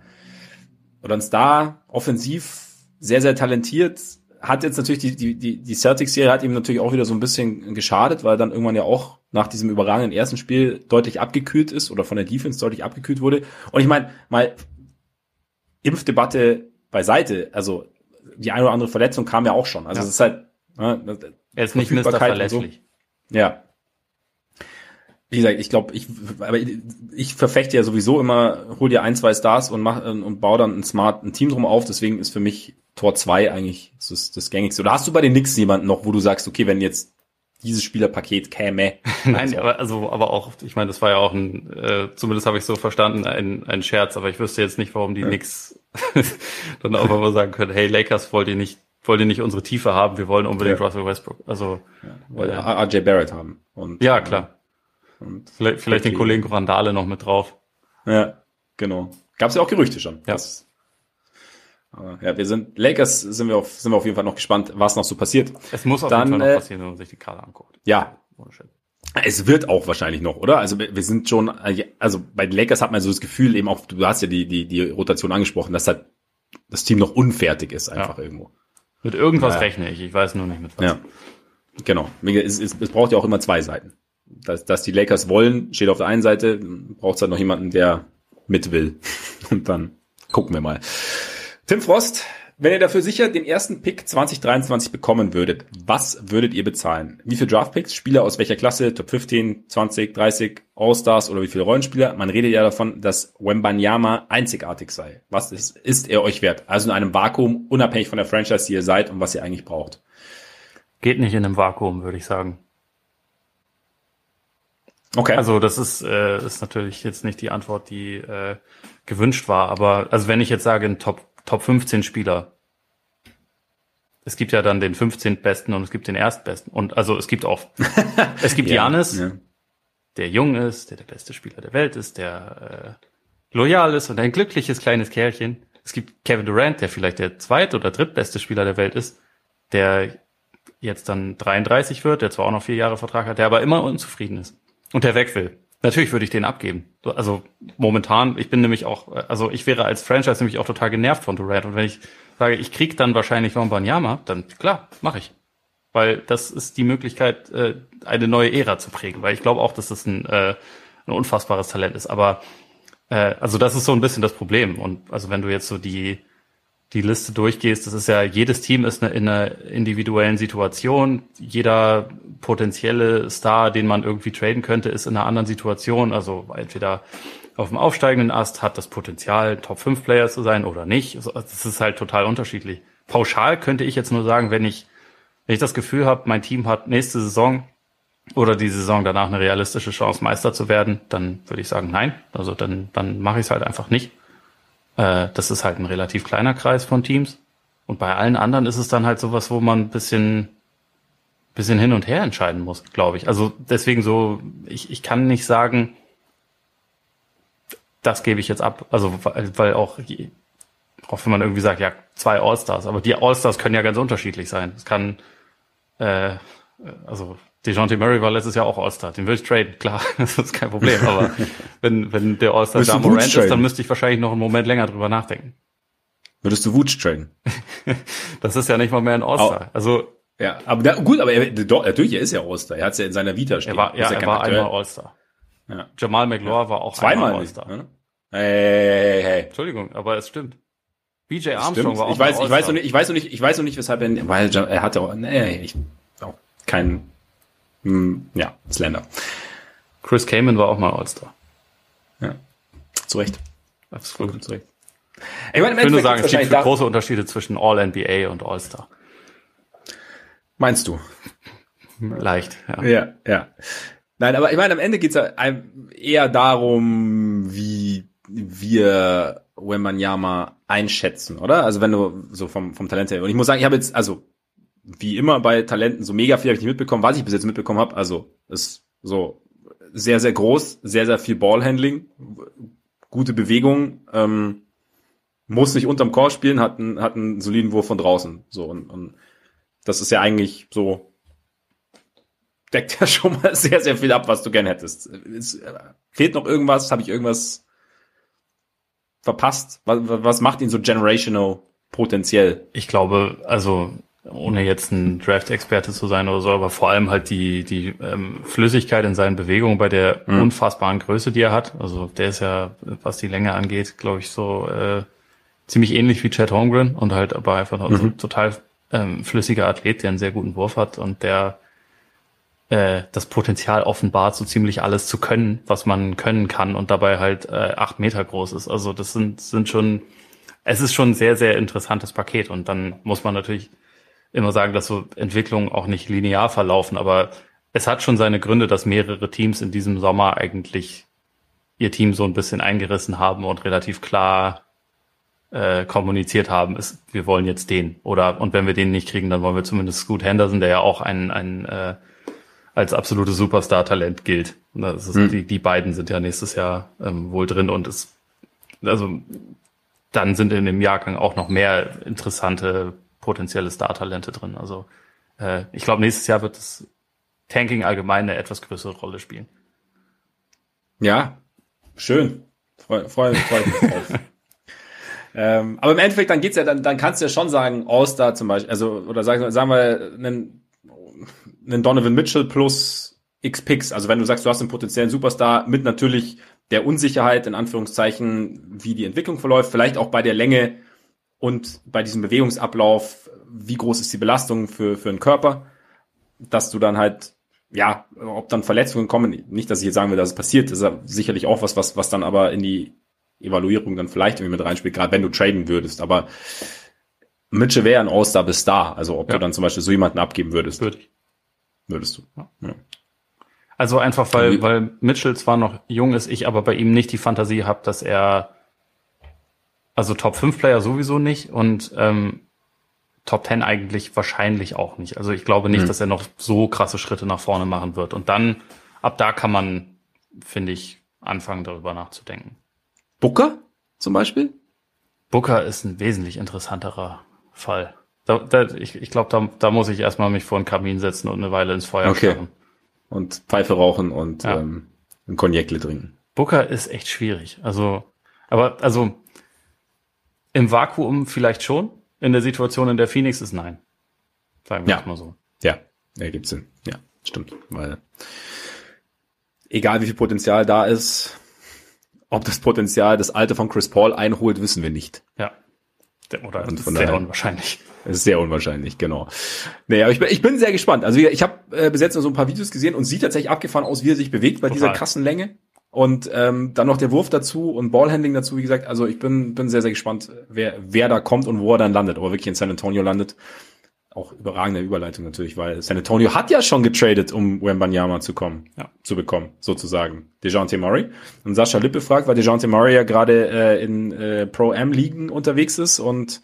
oder ein Star, offensiv sehr, sehr talentiert. Hat jetzt natürlich die, die, die, die Celtics-Serie hat ihm natürlich auch wieder so ein bisschen geschadet, weil dann irgendwann ja auch nach diesem überragenden ersten Spiel deutlich abgekühlt ist oder von der Defense deutlich abgekühlt wurde. Und ich meine, mal Impfdebatte beiseite, also die eine oder andere Verletzung kam ja auch schon. Also es ist halt,
ne, er ist nicht Mr. Verlässlich.
So. Ja, wie gesagt, ich glaube, ich, aber ich verfechte ja sowieso immer, hol dir ein, zwei Stars und mach und bau dann ein smart ein Team drum auf. Deswegen ist für mich Tor 2 eigentlich das, das gängigste. Oder hast du bei den Knicks jemanden noch, wo du sagst, okay, wenn jetzt dieses Spielerpaket käme?
Nein, aber also aber auch, ich meine, das war ja auch ein, äh, zumindest habe ich so verstanden, ein, ein Scherz. Aber ich wüsste jetzt nicht, warum die ja. Knicks dann auch mal sagen können, hey Lakers, wollt ihr nicht wollt ihr nicht unsere Tiefe haben? Wir wollen unbedingt ja. Russell Westbrook. Also
ja, weil äh, RJ Barrett haben.
Und, ja, klar. Und vielleicht, vielleicht den Kollegen Randale noch mit drauf.
Ja, genau. Gab es ja auch Gerüchte schon.
Ja.
Das, ja, wir sind, Lakers sind wir, auf, sind wir auf jeden Fall noch gespannt, was noch so passiert.
Es muss auf Dann, jeden Fall noch äh, passieren, wenn man sich die Karte anguckt.
Ja. Es wird auch wahrscheinlich noch, oder? Also wir sind schon, also bei den Lakers hat man so das Gefühl, eben auch, du hast ja die, die, die Rotation angesprochen, dass halt das Team noch unfertig ist, einfach ja. irgendwo.
Mit irgendwas ja. rechne ich, ich weiß nur nicht mit was.
Ja. Genau. Es, es, es braucht ja auch immer zwei Seiten dass, dass die Lakers wollen, steht auf der einen Seite, braucht es halt noch jemanden, der mit will. Und dann gucken wir mal. Tim Frost, wenn ihr dafür sicher den ersten Pick 2023 bekommen würdet, was würdet ihr bezahlen? Wie viele Draftpicks? Spieler aus welcher Klasse? Top 15, 20, 30, All-Stars oder wie viele Rollenspieler? Man redet ja davon, dass Wembanyama einzigartig sei. Was ist, ist er euch wert? Also in einem Vakuum, unabhängig von der Franchise, die ihr seid und was ihr eigentlich braucht.
Geht nicht in einem Vakuum, würde ich sagen. Okay. Also das ist, äh, ist natürlich jetzt nicht die Antwort, die äh, gewünscht war, aber also wenn ich jetzt sage, ein Top, Top 15 Spieler, es gibt ja dann den 15. Besten und es gibt den Erstbesten. Und also es gibt auch, es gibt ja, Janis, ja. der jung ist, der der beste Spieler der Welt ist, der äh, loyal ist und ein glückliches kleines Kerlchen. Es gibt Kevin Durant, der vielleicht der zweit- oder drittbeste Spieler der Welt ist, der jetzt dann 33 wird, der zwar auch noch vier Jahre Vertrag hat, der aber immer unzufrieden ist. Und der weg will. Natürlich würde ich den abgeben. Also momentan, ich bin nämlich auch, also ich wäre als Franchise nämlich auch total genervt von Durant. Und wenn ich sage, ich krieg dann wahrscheinlich Wembanyama, dann klar, mache ich. Weil das ist die Möglichkeit, äh, eine neue Ära zu prägen. Weil ich glaube auch, dass das ein, äh, ein unfassbares Talent ist. Aber äh, also das ist so ein bisschen das Problem. Und also wenn du jetzt so die die Liste durchgehst, das ist ja, jedes Team ist in einer individuellen Situation. Jeder potenzielle Star, den man irgendwie traden könnte, ist in einer anderen Situation. Also entweder auf dem aufsteigenden Ast hat das Potenzial, Top 5 Player zu sein oder nicht. Also, das ist halt total unterschiedlich. Pauschal könnte ich jetzt nur sagen, wenn ich, wenn ich das Gefühl habe, mein Team hat nächste Saison oder die Saison danach eine realistische Chance, Meister zu werden, dann würde ich sagen, nein. Also dann, dann mache ich es halt einfach nicht. Äh, das ist halt ein relativ kleiner Kreis von Teams. Und bei allen anderen ist es dann halt sowas, wo man ein bisschen, bisschen hin und her entscheiden muss, glaube ich. Also deswegen so, ich, ich kann nicht sagen, das gebe ich jetzt ab. Also weil, weil auch, auch wenn man irgendwie sagt, ja, zwei All-Stars, aber die All-Stars können ja ganz unterschiedlich sein. Es kann, äh, also DeJounte Murray war letztes Jahr auch All-Star. Den will ich traden, klar, das ist kein Problem. Aber wenn, wenn der All-Star Ja Morant ist, dann müsste ich wahrscheinlich noch einen Moment länger drüber nachdenken.
Würdest du Wutsch traden?
das ist ja nicht mal mehr ein All-Star. Also
ja, aber da, gut, aber er, doch, natürlich, er ist ja All-Star. Er hat es ja in seiner Vita
stehen. Er war, ja, er war einmal All-Star. Ja. Jamal McLaure ja. war auch
zweimal All-Star. Ne? Hey, hey, hey.
Entschuldigung, aber es stimmt. BJ Armstrong stimmt. war auch
ich weiß, ich weiß noch nicht, ich weiß noch nicht, ich weiß noch nicht, weshalb er, weil er hatte auch, nee, ich, auch kein, hm, ja, Slender.
Chris Kamen war auch mal All-Star.
Ja, zu Recht.
Absolut. Zu Recht. Ich, meine, ich würde nur sagen, es gibt große Unterschiede zwischen All-NBA und All-Star.
Meinst du?
Leicht, ja.
Ja, ja. Nein, aber ich meine, am Ende geht's ja eher darum, wie wir Wembanyama einschätzen, oder? Also wenn du so vom, vom Talent her. Und ich muss sagen, ich habe jetzt, also wie immer bei Talenten, so mega viel habe ich nicht mitbekommen, was ich bis jetzt mitbekommen habe. Also ist so sehr, sehr groß, sehr, sehr viel Ballhandling, gute Bewegung, ähm, muss nicht unterm Korb spielen, hat einen, hat einen soliden Wurf von draußen. So und, und das ist ja eigentlich so, deckt ja schon mal sehr, sehr viel ab, was du gern hättest. Es, äh, fehlt noch irgendwas? Habe ich irgendwas verpasst? Was, was macht ihn so generational potenziell?
Ich glaube, also ohne jetzt ein Draft-Experte zu sein oder so, aber vor allem halt die, die ähm, Flüssigkeit in seinen Bewegungen bei der mhm. unfassbaren Größe, die er hat. Also der ist ja, was die Länge angeht, glaube ich, so äh, ziemlich ähnlich wie Chad Holmgren und halt aber einfach mhm. so total ähm, flüssiger Athlet, der einen sehr guten Wurf hat und der äh, das Potenzial offenbart, so ziemlich alles zu können, was man können kann und dabei halt äh, acht Meter groß ist. Also das sind, sind schon, es ist schon ein sehr, sehr interessantes Paket und dann muss man natürlich immer sagen, dass so Entwicklungen auch nicht linear verlaufen, aber es hat schon seine Gründe, dass mehrere Teams in diesem Sommer eigentlich ihr Team so ein bisschen eingerissen haben und relativ klar äh, kommuniziert haben, ist, wir wollen jetzt den. Oder und wenn wir den nicht kriegen, dann wollen wir zumindest Scoot Henderson, der ja auch ein, ein äh, als absolute Superstar-Talent gilt. Ist, hm. die, die beiden sind ja nächstes Jahr ähm, wohl drin und es, also dann sind in dem Jahrgang auch noch mehr interessante potenzielle Star-Talente drin. Also äh, ich glaube, nächstes Jahr wird das Tanking allgemein eine etwas größere Rolle spielen.
Ja, schön. Freue freu, freu mich drauf. ähm, aber im Endeffekt, dann geht's ja, dann, dann kannst du ja schon sagen, All-Star zum Beispiel, also, oder sagen, sagen wir, einen, einen Donovan Mitchell plus X-Picks. Also wenn du sagst, du hast einen potenziellen Superstar mit natürlich der Unsicherheit, in Anführungszeichen, wie die Entwicklung verläuft, vielleicht auch bei der Länge und bei diesem Bewegungsablauf, wie groß ist die Belastung für, für den Körper, dass du dann halt, ja, ob dann Verletzungen kommen, nicht, dass ich jetzt sagen will, dass es passiert, ist ja sicherlich auch was, was, was dann aber in die Evaluierung dann vielleicht irgendwie mit reinspielt, gerade wenn du traden würdest, aber Mitchell wäre ein All-Star bis da, also ob ja. du dann zum Beispiel so jemanden abgeben würdest.
Würde ich.
Würdest du. Ja. ja.
Also einfach, weil, weil Mitchell zwar noch jung ist, ich aber bei ihm nicht die Fantasie habe, dass er also Top 5 Player sowieso nicht und ähm, Top 10 eigentlich wahrscheinlich auch nicht. Also ich glaube nicht, mhm. dass er noch so krasse Schritte nach vorne machen wird. Und dann, ab da kann man, finde ich, anfangen darüber nachzudenken.
Booker zum Beispiel?
Booker ist ein wesentlich interessanterer Fall. Da, da, ich ich glaube, da, da muss ich erstmal mich vor den Kamin setzen und eine Weile ins Feuer
okay. Starren. Und Pfeife rauchen und ja. ähm, ein Cognacle trinken.
Booker ist echt schwierig. Also, aber also im Vakuum vielleicht schon. In der Situation, in der Phoenix ist nein.
Sagen wir ja. mal so. Ja, ja, gibt's Sinn. Ja, stimmt. Weil egal wie viel Potenzial da ist, ob das Potenzial das Alte von Chris Paul einholt, wissen wir nicht.
Ja. Oder und von sehr daher, unwahrscheinlich.
Ist sehr unwahrscheinlich, genau. Naja, ich bin, ich bin sehr gespannt. Also ich habe äh, bis jetzt nur so ein paar Videos gesehen und sieht tatsächlich abgefahren aus, wie er sich bewegt bei Total. dieser krassen Länge. Und ähm, dann noch der Wurf dazu und Ballhandling dazu, wie gesagt. Also ich bin, bin sehr, sehr gespannt, wer, wer da kommt und wo er dann landet. Aber wirklich in San Antonio landet. Auch überragende Überleitung natürlich, weil San Antonio hat ja schon getradet, um Wembanyama zu kommen, ja. zu bekommen, sozusagen. DeJounte Murray. Und Sascha Lippe fragt, weil DeJounte Murray ja gerade äh, in äh, Pro-Am-Ligen unterwegs ist und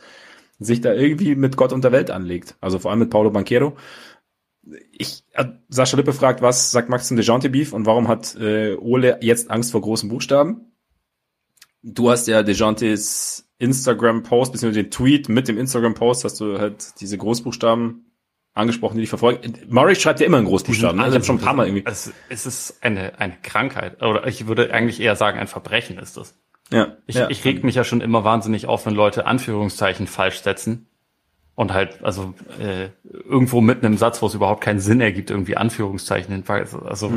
sich da irgendwie mit Gott und der Welt anlegt. Also vor allem mit Paulo Banquero. Ich, äh, Sascha Lippe fragt, was sagt Max zum DeJounte Beef und warum hat äh, Ole jetzt Angst vor großen Buchstaben? Du hast ja DeJountes Instagram-Post, beziehungsweise den Tweet mit dem Instagram-Post, hast du halt diese Großbuchstaben angesprochen, die dich verfolgen. Murray schreibt ja immer in Großbuchstaben. Ne? Ich habe schon ein paar Mal irgendwie.
Es, es ist eine, eine Krankheit. Oder ich würde eigentlich eher sagen, ein Verbrechen ist es.
Ja,
Ich,
ja.
ich reg mich ja schon immer wahnsinnig auf, wenn Leute Anführungszeichen falsch setzen. Und halt, also äh, irgendwo mitten im Satz, wo es überhaupt keinen Sinn ergibt, irgendwie Anführungszeichen hin. Also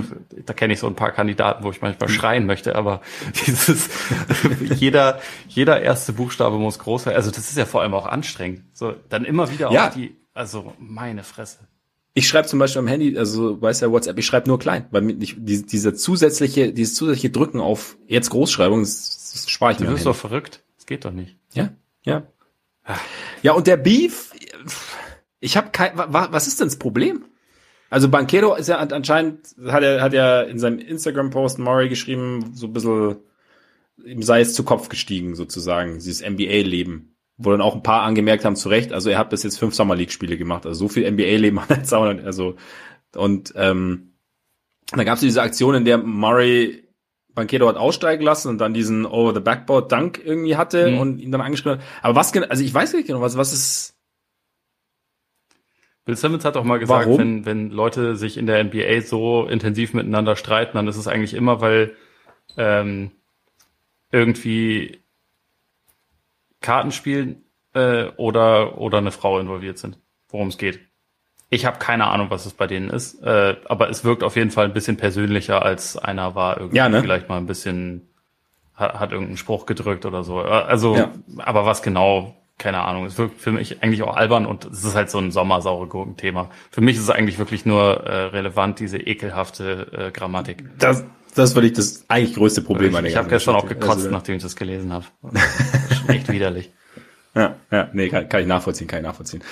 da kenne ich so ein paar Kandidaten, wo ich manchmal schreien möchte, aber dieses jeder, jeder erste Buchstabe muss groß sein. Also das ist ja vor allem auch anstrengend. So, dann immer wieder
Ja.
auf die, also meine Fresse.
Ich schreibe zum Beispiel am Handy, also weiß ja WhatsApp, ich schreibe nur klein, weil mir nicht, die, dieser zusätzliche, dieses zusätzliche Drücken auf jetzt Großschreibung, das, das spare ich
Du
mir. am
wirst doch verrückt. Das geht doch nicht.
Ja, ja. Ja, und der Beef, ich habe kein, wa- wa- was ist denn das Problem? Also Banquero ist ja an- anscheinend, hat er, hat ja in seinem Instagram-Post Murray geschrieben, so ein bisschen, ihm sei es zu Kopf gestiegen, sozusagen, dieses NBA-Leben. Wo dann auch ein paar angemerkt haben, zu Recht, also er hat bis jetzt fünf Summer League-Spiele gemacht, also so viel NBA-Leben hat er jetzt auch also, und, ähm, da gab es diese Aktion, in der Murray Banquero hat aussteigen lassen und dann diesen Over the Backboard Dank irgendwie hatte
Mhm.
und ihn dann angeschrieben hat. Aber was genau, also ich weiß nicht genau, was, was ist,
Bill Simmons hat auch mal gesagt,
Warum?
wenn, wenn Leute sich in der NBA so intensiv miteinander streiten, dann ist es eigentlich immer, weil ähm, irgendwie Kartenspielen äh, oder, oder eine Frau involviert sind, worum es geht. Ich habe keine Ahnung, was es bei denen ist, äh, aber es wirkt auf jeden Fall ein bisschen persönlicher, als einer war irgendwie
Ja, ne?
vielleicht mal ein bisschen hat, hat irgendeinen Spruch gedrückt oder so. Äh, Also,
Ja.
aber was genau, keine Ahnung. Es wirkt für mich eigentlich auch albern und es ist halt so ein sommersaure Gurken-Thema. Für mich ist es eigentlich wirklich nur äh, relevant, diese ekelhafte äh, Grammatik.
das, das war nicht das eigentlich größte Problem
ich
an der
ich habe gestern auch gekotzt,
Also,
nachdem ich das gelesen habe. Echt widerlich.
Ja, ja, nee, kann, kann ich nachvollziehen, kann ich nachvollziehen.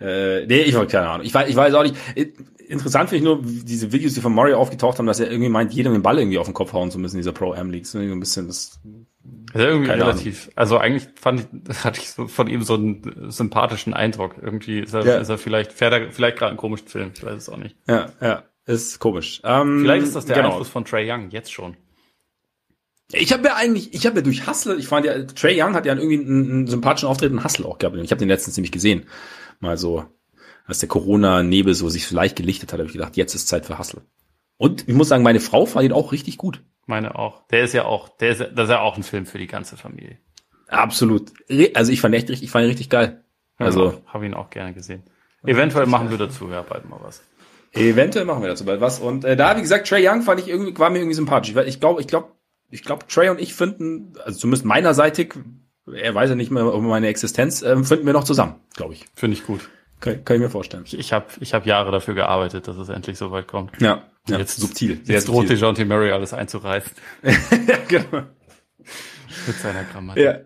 Äh, nee, ich habe keine Ahnung. Ich weiß, ich weiß auch nicht. Äh, Interessant finde ich nur diese Videos, die von Mario aufgetaucht haben, dass er irgendwie meint, jedem den Ball irgendwie auf den Kopf hauen zu müssen, dieser Pro-Am-League. So ein bisschen das.
Ist ja irgendwie
Keine
relativ. Also eigentlich fand ich, hatte ich so von ihm so einen sympathischen Eindruck. Irgendwie ist er,
Ja.
ist er vielleicht, fährt er vielleicht gerade einen komischen Film. Ich weiß es auch nicht.
Ja, ja, ist komisch. Ähm,
Vielleicht ist das der
genau.
Einfluss von Trey Young jetzt schon.
Ich habe ja eigentlich, ich habe ja durch Hustle, ich fand ja, Trey Young hat ja irgendwie einen, einen sympathischen Auftritt in Hustle auch gehabt. Ich habe den letztens nämlich gesehen. Mal so, als der Corona-Nebel so sich so leicht gelichtet hat, habe ich gedacht, jetzt ist Zeit für Hustle. Und ich muss sagen, meine Frau fand ihn auch richtig gut.
Meine auch. Der ist ja auch, der ist, das ist ja auch ein Film für die ganze Familie.
Absolut. Also ich fand echt richtig, ich fand ihn richtig geil. Also
Also habe ihn auch gerne gesehen. Eventuell machen wir dazu ja bald mal was.
eventuell machen wir dazu bald was. Und äh, da, wie gesagt, Trey Young fand ich irgendwie, war mir irgendwie sympathisch. Ich, ich glaube, ich glaube, ich glaube, Trey und ich finden, also zumindest meinerseitig, er weiß ja nicht mehr um meine Existenz, ähm, finden wir noch zusammen, glaube ich.
Finde ich gut.
Kann, kann ich mir vorstellen.
Ich, ich habe ich hab Jahre dafür gearbeitet, dass es endlich so weit kommt.
Ja, ja
jetzt
subtil.
Jetzt droht DeJounte Murray alles einzureißen
ja, genau.
mit seiner Grammatik.
Ja.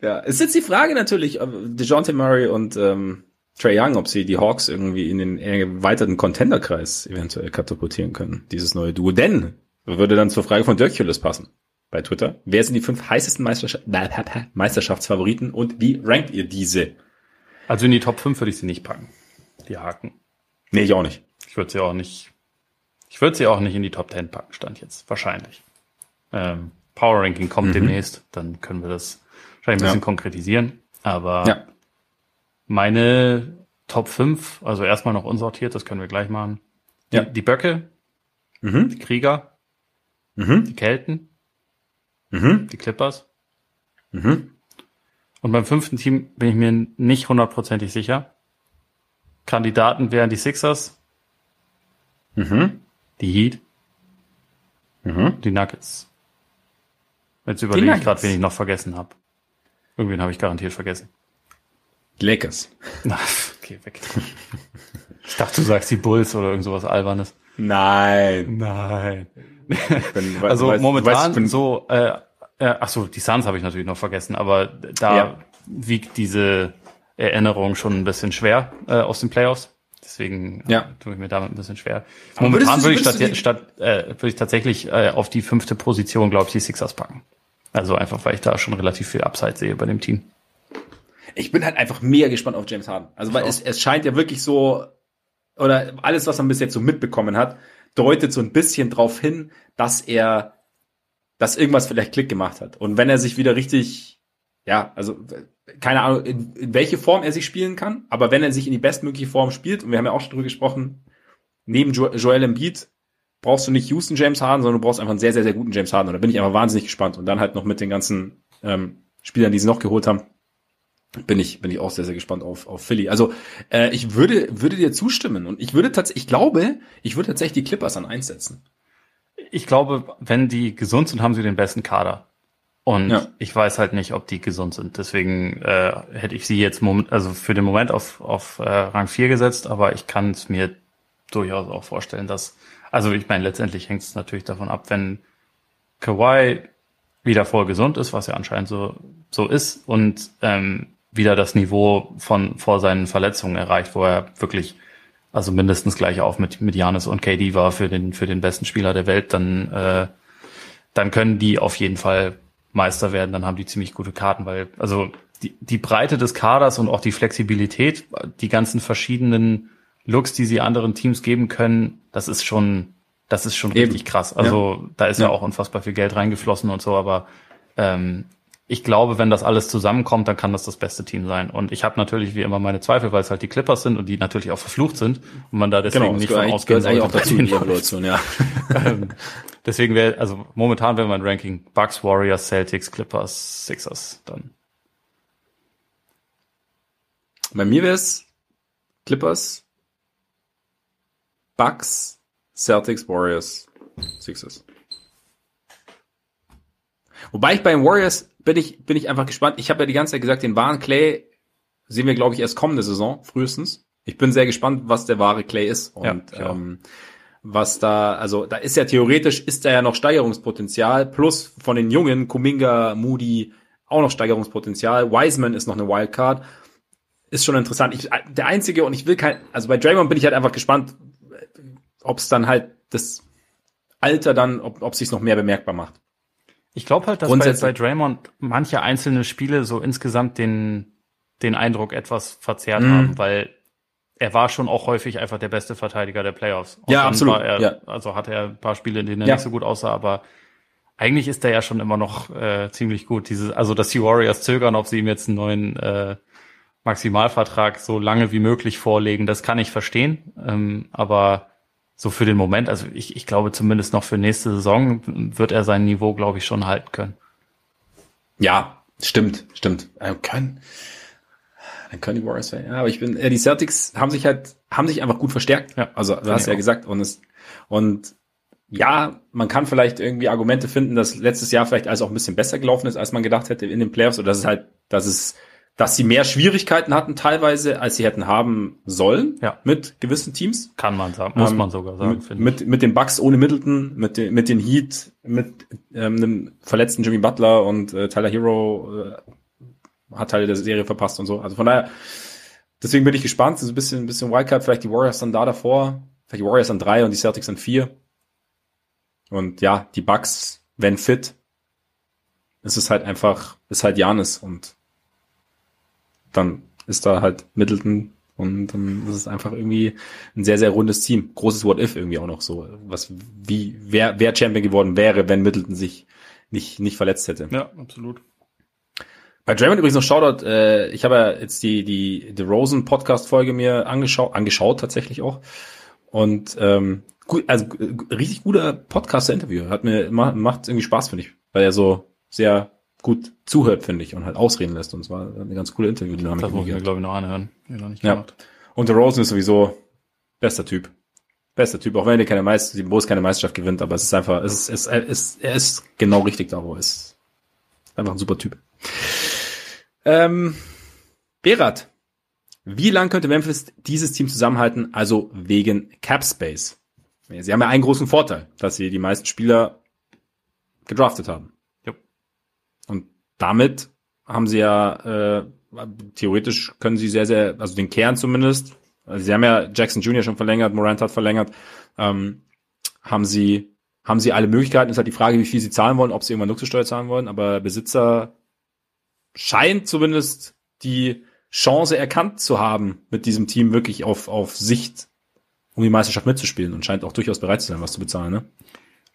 ja, es ist jetzt die Frage natürlich, ob DeJounte Murray und ähm, Trey Young, ob sie die Hawks irgendwie in den erweiterten Contenderkreis eventuell katapultieren können, dieses neue Duo. Denn, würde dann zur Frage von Dirk Hughes passen bei Twitter. Wer sind die fünf heißesten Meisterschaft Meisterschaftsfavoriten und wie rankt ihr diese?
Also in die Top 5 würde ich sie nicht packen. Die Haken.
Nee, ich auch nicht.
Ich würde sie auch nicht, ich würde sie auch nicht in die Top 10 packen, stand jetzt. Wahrscheinlich. Ähm, Power Ranking kommt demnächst, dann können wir das wahrscheinlich ein bisschen
Ja.
konkretisieren. Aber
Ja.
meine Top 5, also erstmal noch unsortiert, das können wir gleich machen. Die,
Ja.
die Böcke,
Mhm.
die Krieger,
Mhm.
die Kelten,
Mhm.
die Clippers.
Mhm.
Und beim fünften Team bin ich mir nicht hundertprozentig sicher. Kandidaten wären die Sixers,
Mhm.
die Heat,
Mhm.
die Nuggets. Jetzt überlege ich gerade, wen ich noch vergessen habe. Irgendwen habe ich garantiert vergessen.
Die Lakers.
Na, okay, weg. Ich dachte, du sagst die Bulls oder irgend sowas Albernes.
Nein.
Nein.
Bin-
Also
weißt-
momentan
weißt,
so, äh, äh, ach so, die Suns habe ich natürlich noch vergessen, aber da
Ja.
wiegt diese Erinnerung schon ein bisschen schwer äh, aus den Playoffs. Deswegen äh,
Ja.
tue ich mir damit ein bisschen schwer.
Aber
Momentan würde ich statt, statt äh, würde ich tatsächlich äh, auf die fünfte Position, glaube ich, die Sixers packen. Also einfach, weil ich da schon relativ viel Upside sehe bei dem Team.
Ich bin halt einfach mega gespannt auf James Harden. Also weil es, es scheint ja wirklich so, oder alles, was man bis jetzt so mitbekommen hat, deutet so ein bisschen drauf hin, dass er, dass irgendwas vielleicht Klick gemacht hat. Und wenn er sich wieder richtig, ja, also keine Ahnung, in, in welche Form er sich spielen kann, aber wenn er sich in die bestmögliche Form spielt, und wir haben ja auch schon drüber gesprochen, neben jo Joel Embiid brauchst du nicht Houston James Harden, sondern du brauchst einfach einen sehr, sehr, sehr guten James Harden. Und da bin ich einfach wahnsinnig gespannt. Und dann halt noch mit den ganzen ähm, Spielern, die sie noch geholt haben, bin ich, bin ich auch sehr, sehr gespannt auf, auf Philly. Also äh, ich würde, würde dir zustimmen. Und ich würde tatsächlich, ich glaube, ich würde tatsächlich die Clippers an einsetzen.
Ich glaube, wenn die gesund sind, haben sie den besten Kader. Und ja. ich weiß halt nicht, ob die gesund sind. Deswegen äh, hätte ich sie jetzt moment, also für den Moment auf, auf äh, Rang 4 gesetzt, aber ich kann es mir durchaus auch vorstellen, dass, also ich meine, letztendlich hängt es natürlich davon ab, wenn Kawhi wieder voll gesund ist, was ja anscheinend so, so ist, und ähm, wieder das Niveau von vor seinen Verletzungen erreicht, wo er wirklich also mindestens gleich auf mit, mit Janis und KD war für den, für den besten Spieler der Welt, dann, äh, dann können die auf jeden Fall Meister werden, dann haben die ziemlich gute Karten, weil, also die, die Breite des Kaders und auch die Flexibilität, die ganzen verschiedenen Looks, die sie anderen Teams geben können, das ist schon, das ist schon Eben. richtig krass. Also ja. da ist ja. ja. auch unfassbar viel Geld reingeflossen und so, aber ähm, ich glaube, wenn das alles zusammenkommt, dann kann das das beste Team sein. Und ich habe natürlich wie immer meine Zweifel, weil es halt die Clippers sind und die natürlich auch verflucht sind und man da deswegen genau, nicht von ausgehen sollte. auch dazu die Evolution, ja. ähm, deswegen wäre, also momentan wäre mein Ranking Bucks, Warriors, Celtics, Clippers, Sixers dann.
Bei mir wäre es Clippers, Bucks, Celtics, Warriors, Sixers. Wobei ich bei den Warriors bin ich, bin ich einfach gespannt. Ich habe ja die ganze Zeit gesagt, den wahren Clay sehen wir, glaube ich, erst kommende Saison, frühestens. Ich bin sehr gespannt, was der wahre Clay ist. Und ja, ähm, was da, also da ist ja theoretisch, ist da ja noch Steigerungspotenzial, plus von den Jungen, Kuminga, Moody, auch noch Steigerungspotenzial. Wiseman ist noch eine Wildcard. Ist schon interessant. Ich, der einzige, und ich will kein, also bei Draymond bin ich halt einfach gespannt, ob es dann halt das Alter dann, ob es sich noch mehr bemerkbar macht.
Ich glaube halt, dass bei, bei Draymond manche einzelne Spiele so insgesamt den, den Eindruck etwas verzerrt mm. haben, weil er war schon auch häufig einfach der beste Verteidiger der Playoffs.
Auch ja, absolut.
Er,
ja.
Also hatte er ein paar Spiele, in denen er ja. nicht so gut aussah, aber eigentlich ist er ja schon immer noch äh, ziemlich gut. Diese, also dass die Warriors zögern, ob sie ihm jetzt einen neuen äh, Maximalvertrag so lange wie möglich vorlegen, das kann ich verstehen. Ähm, aber so für den Moment, also ich, ich glaube zumindest noch für nächste Saison wird er sein Niveau, glaube ich, schon halten können.
Ja, stimmt, stimmt. Äh, können. Dann können die Warriors ja, aber ich bin, äh, die Celtics haben sich halt, haben sich einfach gut verstärkt. Ja, also, du hast ja auch. gesagt, und es, und ja, man kann vielleicht irgendwie Argumente finden, dass letztes Jahr vielleicht alles auch ein bisschen besser gelaufen ist, als man gedacht hätte in den Playoffs, oder dass es halt, dass es dass sie mehr Schwierigkeiten hatten teilweise, als sie hätten haben sollen
ja.
mit gewissen Teams.
Kann man sagen, muss ähm, man sogar sagen.
Mit, mit, mit den Bucks ohne Middleton, mit, den mit den Heat, mit ähm, einem verletzten Jimmy Butler und äh, Tyler Hero äh, hat Teile der Serie verpasst und so. Also von daher, deswegen bin ich gespannt. So ein bisschen, ein bisschen Wildcard, vielleicht die Warriors dann da davor, vielleicht die Warriors an drei und die Celtics an vier. Und ja, die Bucks, wenn fit, ist es halt einfach, ist halt Janis und dann ist da halt Middleton und dann ist es einfach irgendwie ein sehr, sehr rundes Team. Großes What-If irgendwie auch noch so. Was, wie, wer, wer Champion geworden wäre, wenn Middleton sich nicht, nicht verletzt hätte.
Ja, absolut.
Bei Draymond übrigens noch Shoutout, äh, ich habe ja jetzt die, die, die Rosen Podcast Folge mir angeschaut, angeschaut tatsächlich auch. Und, ähm, gut, also, richtig guter Podcaster Interview. Hat mir, macht irgendwie Spaß, finde ich. Weil er so sehr gut zuhört, finde ich, und halt ausreden lässt. Und es war eine ganz coole Interview-Dynamik.
Das muss ich mir, glaube ich, noch anhören.
Noch nicht ja. Und der Rosen ist sowieso bester Typ. Bester Typ, auch wenn er keine Meisterschaft, wo es keine Meisterschaft gewinnt, aber es ist einfach, es ist, es ist, er ist genau richtig da, wo er ist. Einfach ein super Typ. Ähm, Berat, wie lang könnte Memphis dieses Team zusammenhalten? Also wegen Cap Space. Sie haben ja einen großen Vorteil, dass sie die meisten Spieler gedraftet haben. Damit haben sie ja, äh, theoretisch können sie sehr, sehr, also den Kern zumindest, also sie haben ja Jackson Jr. schon verlängert, Morant hat verlängert, ähm, haben sie, haben sie alle Möglichkeiten. Ist halt die Frage, wie viel sie zahlen wollen, ob sie irgendwann Luxussteuer zahlen wollen, aber Besitzer scheint zumindest die Chance erkannt zu haben, mit diesem Team wirklich auf, auf Sicht um die Meisterschaft mitzuspielen und scheint auch durchaus bereit zu sein, was zu bezahlen, ne?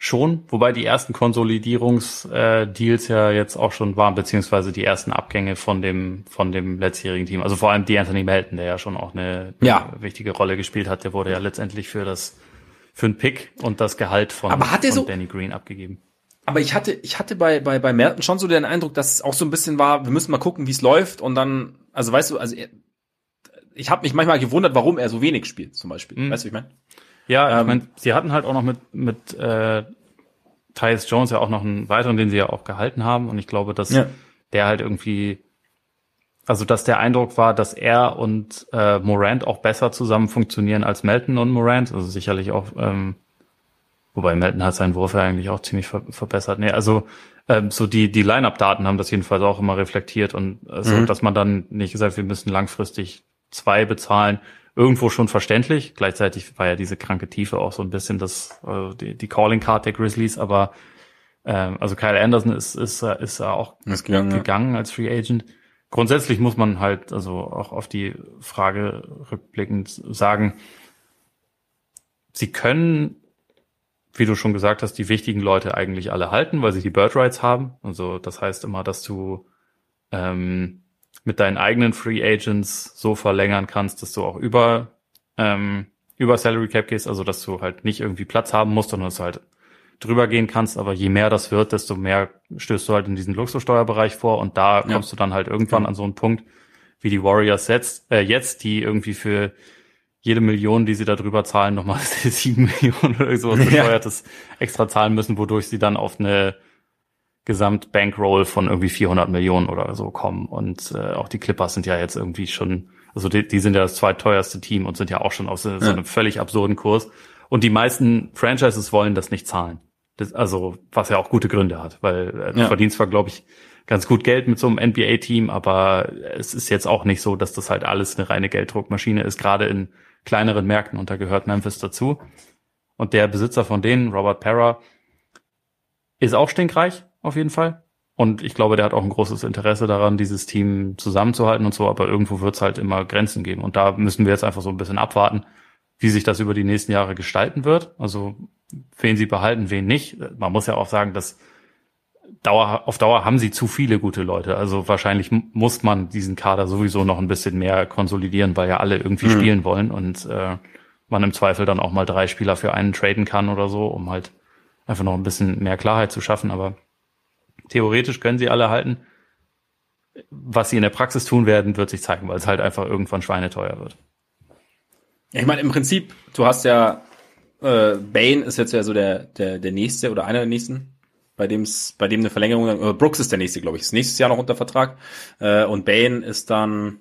Schon, wobei die ersten Konsolidierungsdeals ja jetzt auch schon waren, beziehungsweise die ersten Abgänge von dem, von dem letztjährigen Team. Also vor allem die Anthony Melton, der ja schon auch eine,
ja.
wichtige Rolle gespielt hat, der wurde ja letztendlich für das, für einen Pick und das Gehalt von,
Aber hat
von
so,
Danny Green abgegeben.
Aber ich hatte, ich hatte bei, bei, bei Melton schon so den Eindruck, dass es auch so ein bisschen war, wir müssen mal gucken, wie es läuft und dann, also weißt du, also ich habe mich manchmal gewundert, warum er so wenig spielt, zum Beispiel. Mhm. Weißt du, wie ich meine?
Ja, ähm, ich meine, sie hatten halt auch noch mit, mit äh, Tyus Jones ja auch noch einen weiteren, den sie ja auch gehalten haben. Und ich glaube, dass ja. der halt irgendwie, also dass der Eindruck war, dass er und äh, Morant auch besser zusammen funktionieren als Melton und Morant. Also sicherlich auch, ähm, wobei Melton hat seinen Wurf ja eigentlich auch ziemlich ver verbessert. Nee, also ähm, so die, die Line-Up-Daten haben das jedenfalls auch immer reflektiert und also, mhm. dass man dann nicht gesagt, wir müssen langfristig zwei bezahlen, irgendwo schon verständlich. Gleichzeitig war ja diese kranke Tiefe auch so ein bisschen das äh, die, die Calling Card der Grizzlies, aber ähm, also Kyle Anderson ist ist ist auch
ist gegangen,
gegangen ja. als Free Agent. Grundsätzlich muss man halt also auch auf die Frage rückblickend sagen, sie können wie du schon gesagt hast, die wichtigen Leute eigentlich alle halten, weil sie die Bird Rights haben. Also das heißt immer, dass du ähm, mit deinen eigenen Free Agents so verlängern kannst, dass du auch über, ähm, über Salary Cap gehst, also dass du halt nicht irgendwie Platz haben musst, sondern dass du halt drüber gehen kannst, aber je mehr das wird, desto mehr stößt du halt in diesen Luxussteuerbereich vor und da ja. kommst du dann halt irgendwann ja. an so einen Punkt, wie die Warriors jetzt, äh, jetzt, die irgendwie für jede Million, die sie da drüber zahlen, nochmal sieben Millionen oder sowas besteuertes ja. extra zahlen müssen, wodurch sie dann auf eine Gesamtbankroll von irgendwie 400 Millionen oder so kommen. Und äh, auch die Clippers sind ja jetzt irgendwie schon, also die, die sind ja das zweiteuerste Team und sind ja auch schon auf so, so einem völlig absurden Kurs. Und die meisten Franchises wollen das nicht zahlen. Das, also, was ja auch gute Gründe hat, weil äh, du ja. verdienst zwar, glaube ich, ganz gut Geld mit so einem NBA-Team, aber es ist jetzt auch nicht so, dass das halt alles eine reine Gelddruckmaschine ist, gerade in kleineren Märkten und da gehört Memphis dazu. Und der Besitzer von denen, Robert Parra, ist auch stinkreich, auf jeden Fall. Und ich glaube, der hat auch ein großes Interesse daran, dieses Team zusammenzuhalten und so, aber irgendwo wird es halt immer Grenzen geben. Und da müssen wir jetzt einfach so ein bisschen abwarten, wie sich das über die nächsten Jahre gestalten wird. Also wen sie behalten, wen nicht. Man muss ja auch sagen, dass Dauer, auf Dauer haben sie zu viele gute Leute. Also wahrscheinlich muss man diesen Kader sowieso noch ein bisschen mehr konsolidieren, weil ja alle irgendwie mhm. spielen wollen und äh, man im Zweifel dann auch mal drei Spieler für einen traden kann oder so, um halt einfach noch ein bisschen mehr Klarheit zu schaffen. Aber Theoretisch können sie alle halten. Was sie in der Praxis tun werden, wird sich zeigen, weil es halt einfach irgendwann schweineteuer wird.
Ja, ich meine, im Prinzip, du hast ja, äh, Bane ist jetzt ja so der, der, der nächste oder einer der nächsten, bei dem es, bei dem eine Verlängerung, äh, Brooks ist der nächste, glaube ich, ist nächstes Jahr noch unter Vertrag. Äh, und Bane ist dann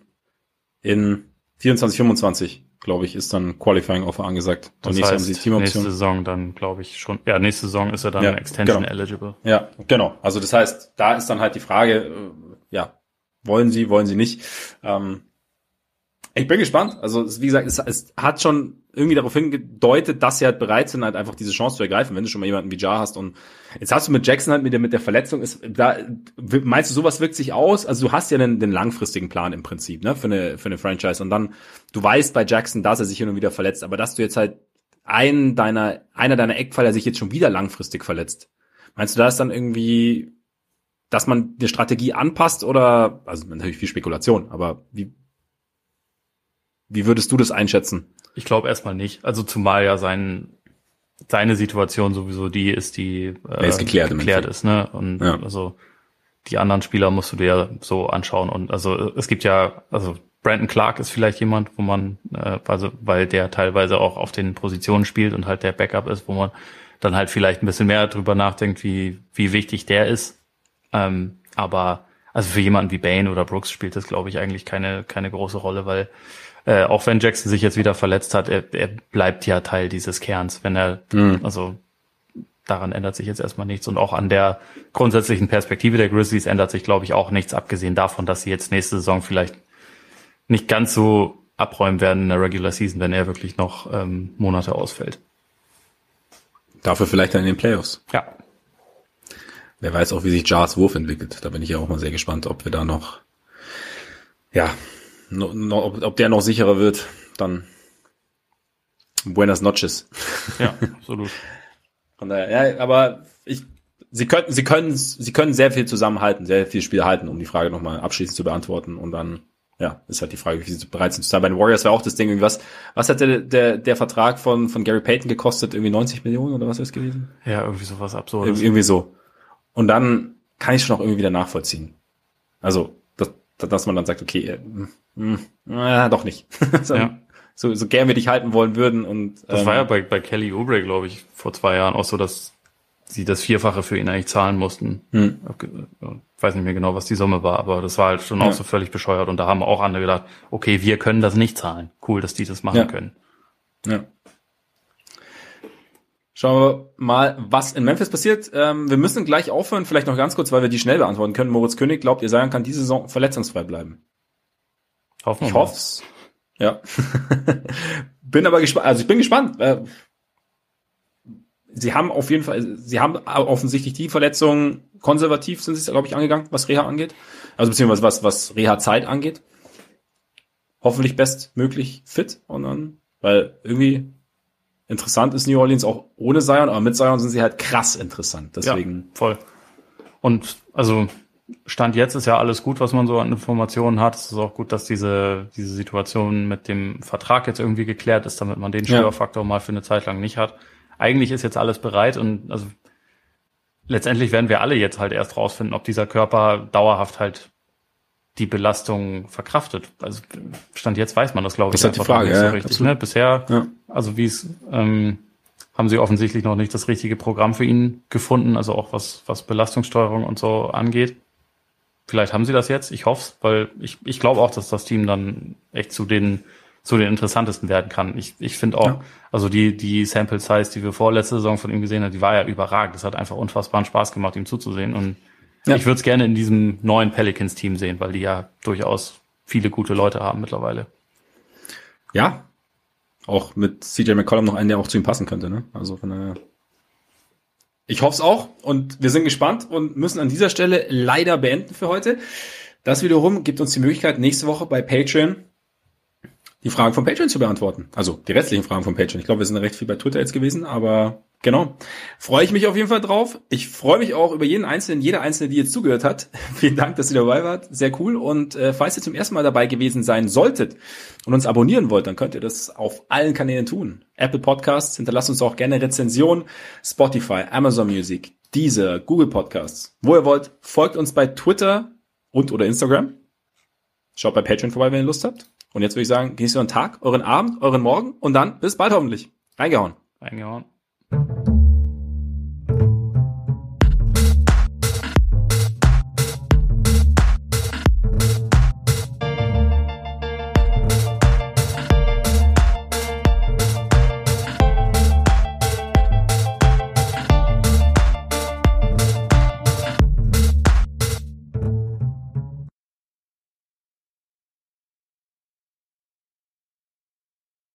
in 24, 25 glaube ich, ist dann Qualifying Offer angesagt.
Das nächste heißt, haben sie Teamoption. Nächste Saison dann, glaube ich, schon. Ja, nächste Saison ist er dann
ja,
Extension
genau.
eligible.
Ja, genau. Also das heißt, da ist dann halt die Frage, äh, ja, wollen sie, wollen sie nicht. Ähm, ich bin gespannt. Also wie gesagt, es, es hat schon irgendwie darauf hingedeutet, dass sie halt bereit sind, halt einfach diese Chance zu ergreifen, wenn du schon mal jemanden wie Jar hast. Und jetzt hast du mit Jackson halt mit der, mit der Verletzung, ist, da, meinst du, sowas wirkt sich aus? Also du hast ja den, den langfristigen Plan im Prinzip, ne, für eine, für eine Franchise. Und dann, du weißt bei Jackson, dass er sich hin und wieder verletzt, aber dass du jetzt halt einen deiner, einer deiner Eckpfeiler sich jetzt schon wieder langfristig verletzt. Meinst du, da ist dann irgendwie, dass man die Strategie anpasst oder, also natürlich viel Spekulation, aber wie, wie würdest du das einschätzen?
Ich glaube erstmal nicht. Also zumal ja sein, seine Situation sowieso die ist, die
äh, ist geklärt,
geklärt ist, ne? Und ja. also die anderen Spieler musst du dir ja so anschauen. Und also es gibt ja, also Brandon Clark ist vielleicht jemand, wo man, äh, also weil der teilweise auch auf den Positionen spielt und halt der Backup ist, wo man dann halt vielleicht ein bisschen mehr drüber nachdenkt, wie, wie wichtig der ist. Ähm, aber also für jemanden wie Bane oder Brooks spielt das, glaube ich, eigentlich keine, keine große Rolle, weil äh, auch wenn Jackson sich jetzt wieder verletzt hat, er, er bleibt ja Teil dieses Kerns. Wenn er, mhm. also daran ändert sich jetzt erstmal nichts. Und auch an der grundsätzlichen Perspektive der Grizzlies ändert sich, glaube ich, auch nichts, abgesehen davon, dass sie jetzt nächste Saison vielleicht nicht ganz so abräumen werden in der Regular Season, wenn er wirklich noch ähm, Monate ausfällt.
Dafür vielleicht dann in den Playoffs.
Ja.
Wer weiß auch, wie sich Jars Wurf entwickelt. Da bin ich ja auch mal sehr gespannt, ob wir da noch, ja, no, no, ob, ob der noch sicherer wird, dann Buenas noches.
Ja, absolut.
Von daher, ja, aber ich, sie könnten, sie können, sie können sehr viel zusammenhalten, sehr viel Spiel halten, um die Frage nochmal abschließend zu beantworten und dann, ja, ist halt die Frage, wie sie bereit sind zu sein. Bei den Warriors war auch das Ding, irgendwie was, was hat der, der, der Vertrag von, von Gary Payton gekostet? Irgendwie 90 Millionen oder was ist gewesen?
Ja, irgendwie sowas absurdes.
Ir irgendwie so. Und dann kann ich schon auch irgendwie wieder nachvollziehen. Also, dass, man dann sagt, okay, äh, mh, äh, doch nicht. so,
Ja.
so, so gern wir dich halten wollen würden und
Das
ähm,
war ja bei, bei Kelly Oubre, glaube ich, vor zwei Jahren auch so, dass sie das Vierfache für ihn eigentlich zahlen mussten.
Hm.
Ich weiß nicht mehr genau, was die Summe war, aber das war halt schon
Ja.
auch so völlig bescheuert. Und da haben auch andere gedacht, okay, wir können das nicht zahlen. Cool, dass die das machen
Ja.
können.
Ja. Schauen wir mal, was in Memphis passiert. Ähm, wir müssen gleich aufhören, vielleicht noch ganz kurz, weil wir die schnell beantworten können. Moritz König glaubt, ihr Zion kann diese Saison verletzungsfrei bleiben.
Hoffen
Ich hoff's. Ja. bin aber gespannt. Also ich bin gespannt. Äh, Sie haben auf jeden Fall, sie haben offensichtlich die Verletzungen konservativ sind sie, glaube ich, angegangen, was Reha angeht. Also beziehungsweise was, was Reha-Zeit angeht. Hoffentlich bestmöglich fit und dann, weil irgendwie interessant ist New Orleans auch ohne Zion, aber mit Zion sind sie halt krass interessant. Deswegen,
Ja, voll. Und also Stand jetzt ist ja alles gut, was man so an Informationen hat. Es ist auch gut, dass diese, diese Situation mit dem Vertrag jetzt irgendwie geklärt ist, damit man den
Ja.
Störfaktor mal für eine Zeit lang nicht hat. Eigentlich ist jetzt alles bereit und also letztendlich werden wir alle jetzt halt erst rausfinden, ob dieser Körper dauerhaft halt die Belastung verkraftet. Also Stand jetzt weiß man das, glaube ich,
Das ist halt die
einfach
Frage,
nicht so
ja,
richtig.
absolut.
Ne? Bisher
Ja.
also wie es ähm, haben sie offensichtlich noch nicht das richtige Programm für ihn gefunden, also auch was, was Belastungssteuerung und so angeht. Vielleicht haben sie das jetzt, ich hoffe weil ich, ich glaube auch, dass das Team dann echt zu den zu den interessantesten werden kann. Ich, ich finde auch,
Ja.
also die, die Sample Size, die wir vorletzte Saison von ihm gesehen haben, die war ja überragend. Das hat einfach unfassbaren Spaß gemacht, ihm zuzusehen. Und
Ja.
ich würde es gerne in diesem neuen Pelicans-Team sehen, weil die ja durchaus viele gute Leute haben mittlerweile.
ja, auch mit CJ McCollum noch einen, der auch zu ihm passen könnte, ne? Also von daher. Ich hoffe es auch und wir sind gespannt und müssen an dieser Stelle leider beenden für heute. Das wiederum gibt uns die Möglichkeit, nächste Woche bei Patreon die Fragen von Patreon zu beantworten. Also die restlichen Fragen von Patreon. Ich glaube, wir sind recht viel bei Twitter jetzt gewesen, aber genau. Freue ich mich auf jeden Fall drauf. Ich freue mich auch über jeden Einzelnen, jeder Einzelne, die jetzt zugehört hat. Vielen Dank, dass ihr dabei wart. Sehr cool. Und äh, falls ihr zum ersten Mal dabei gewesen sein solltet und uns abonnieren wollt, dann könnt ihr das auf allen Kanälen tun. Apple Podcasts, hinterlasst uns auch gerne Rezensionen, Spotify, Amazon Music, Deezer, Google Podcasts. Wo ihr wollt, folgt uns bei Twitter und oder Instagram. Schaut bei Patreon vorbei, wenn ihr Lust habt. Und jetzt würde ich sagen, genießt euren Tag, euren Abend, euren Morgen und dann bis bald hoffentlich. Reingehauen.
Reingehauen. Thank you.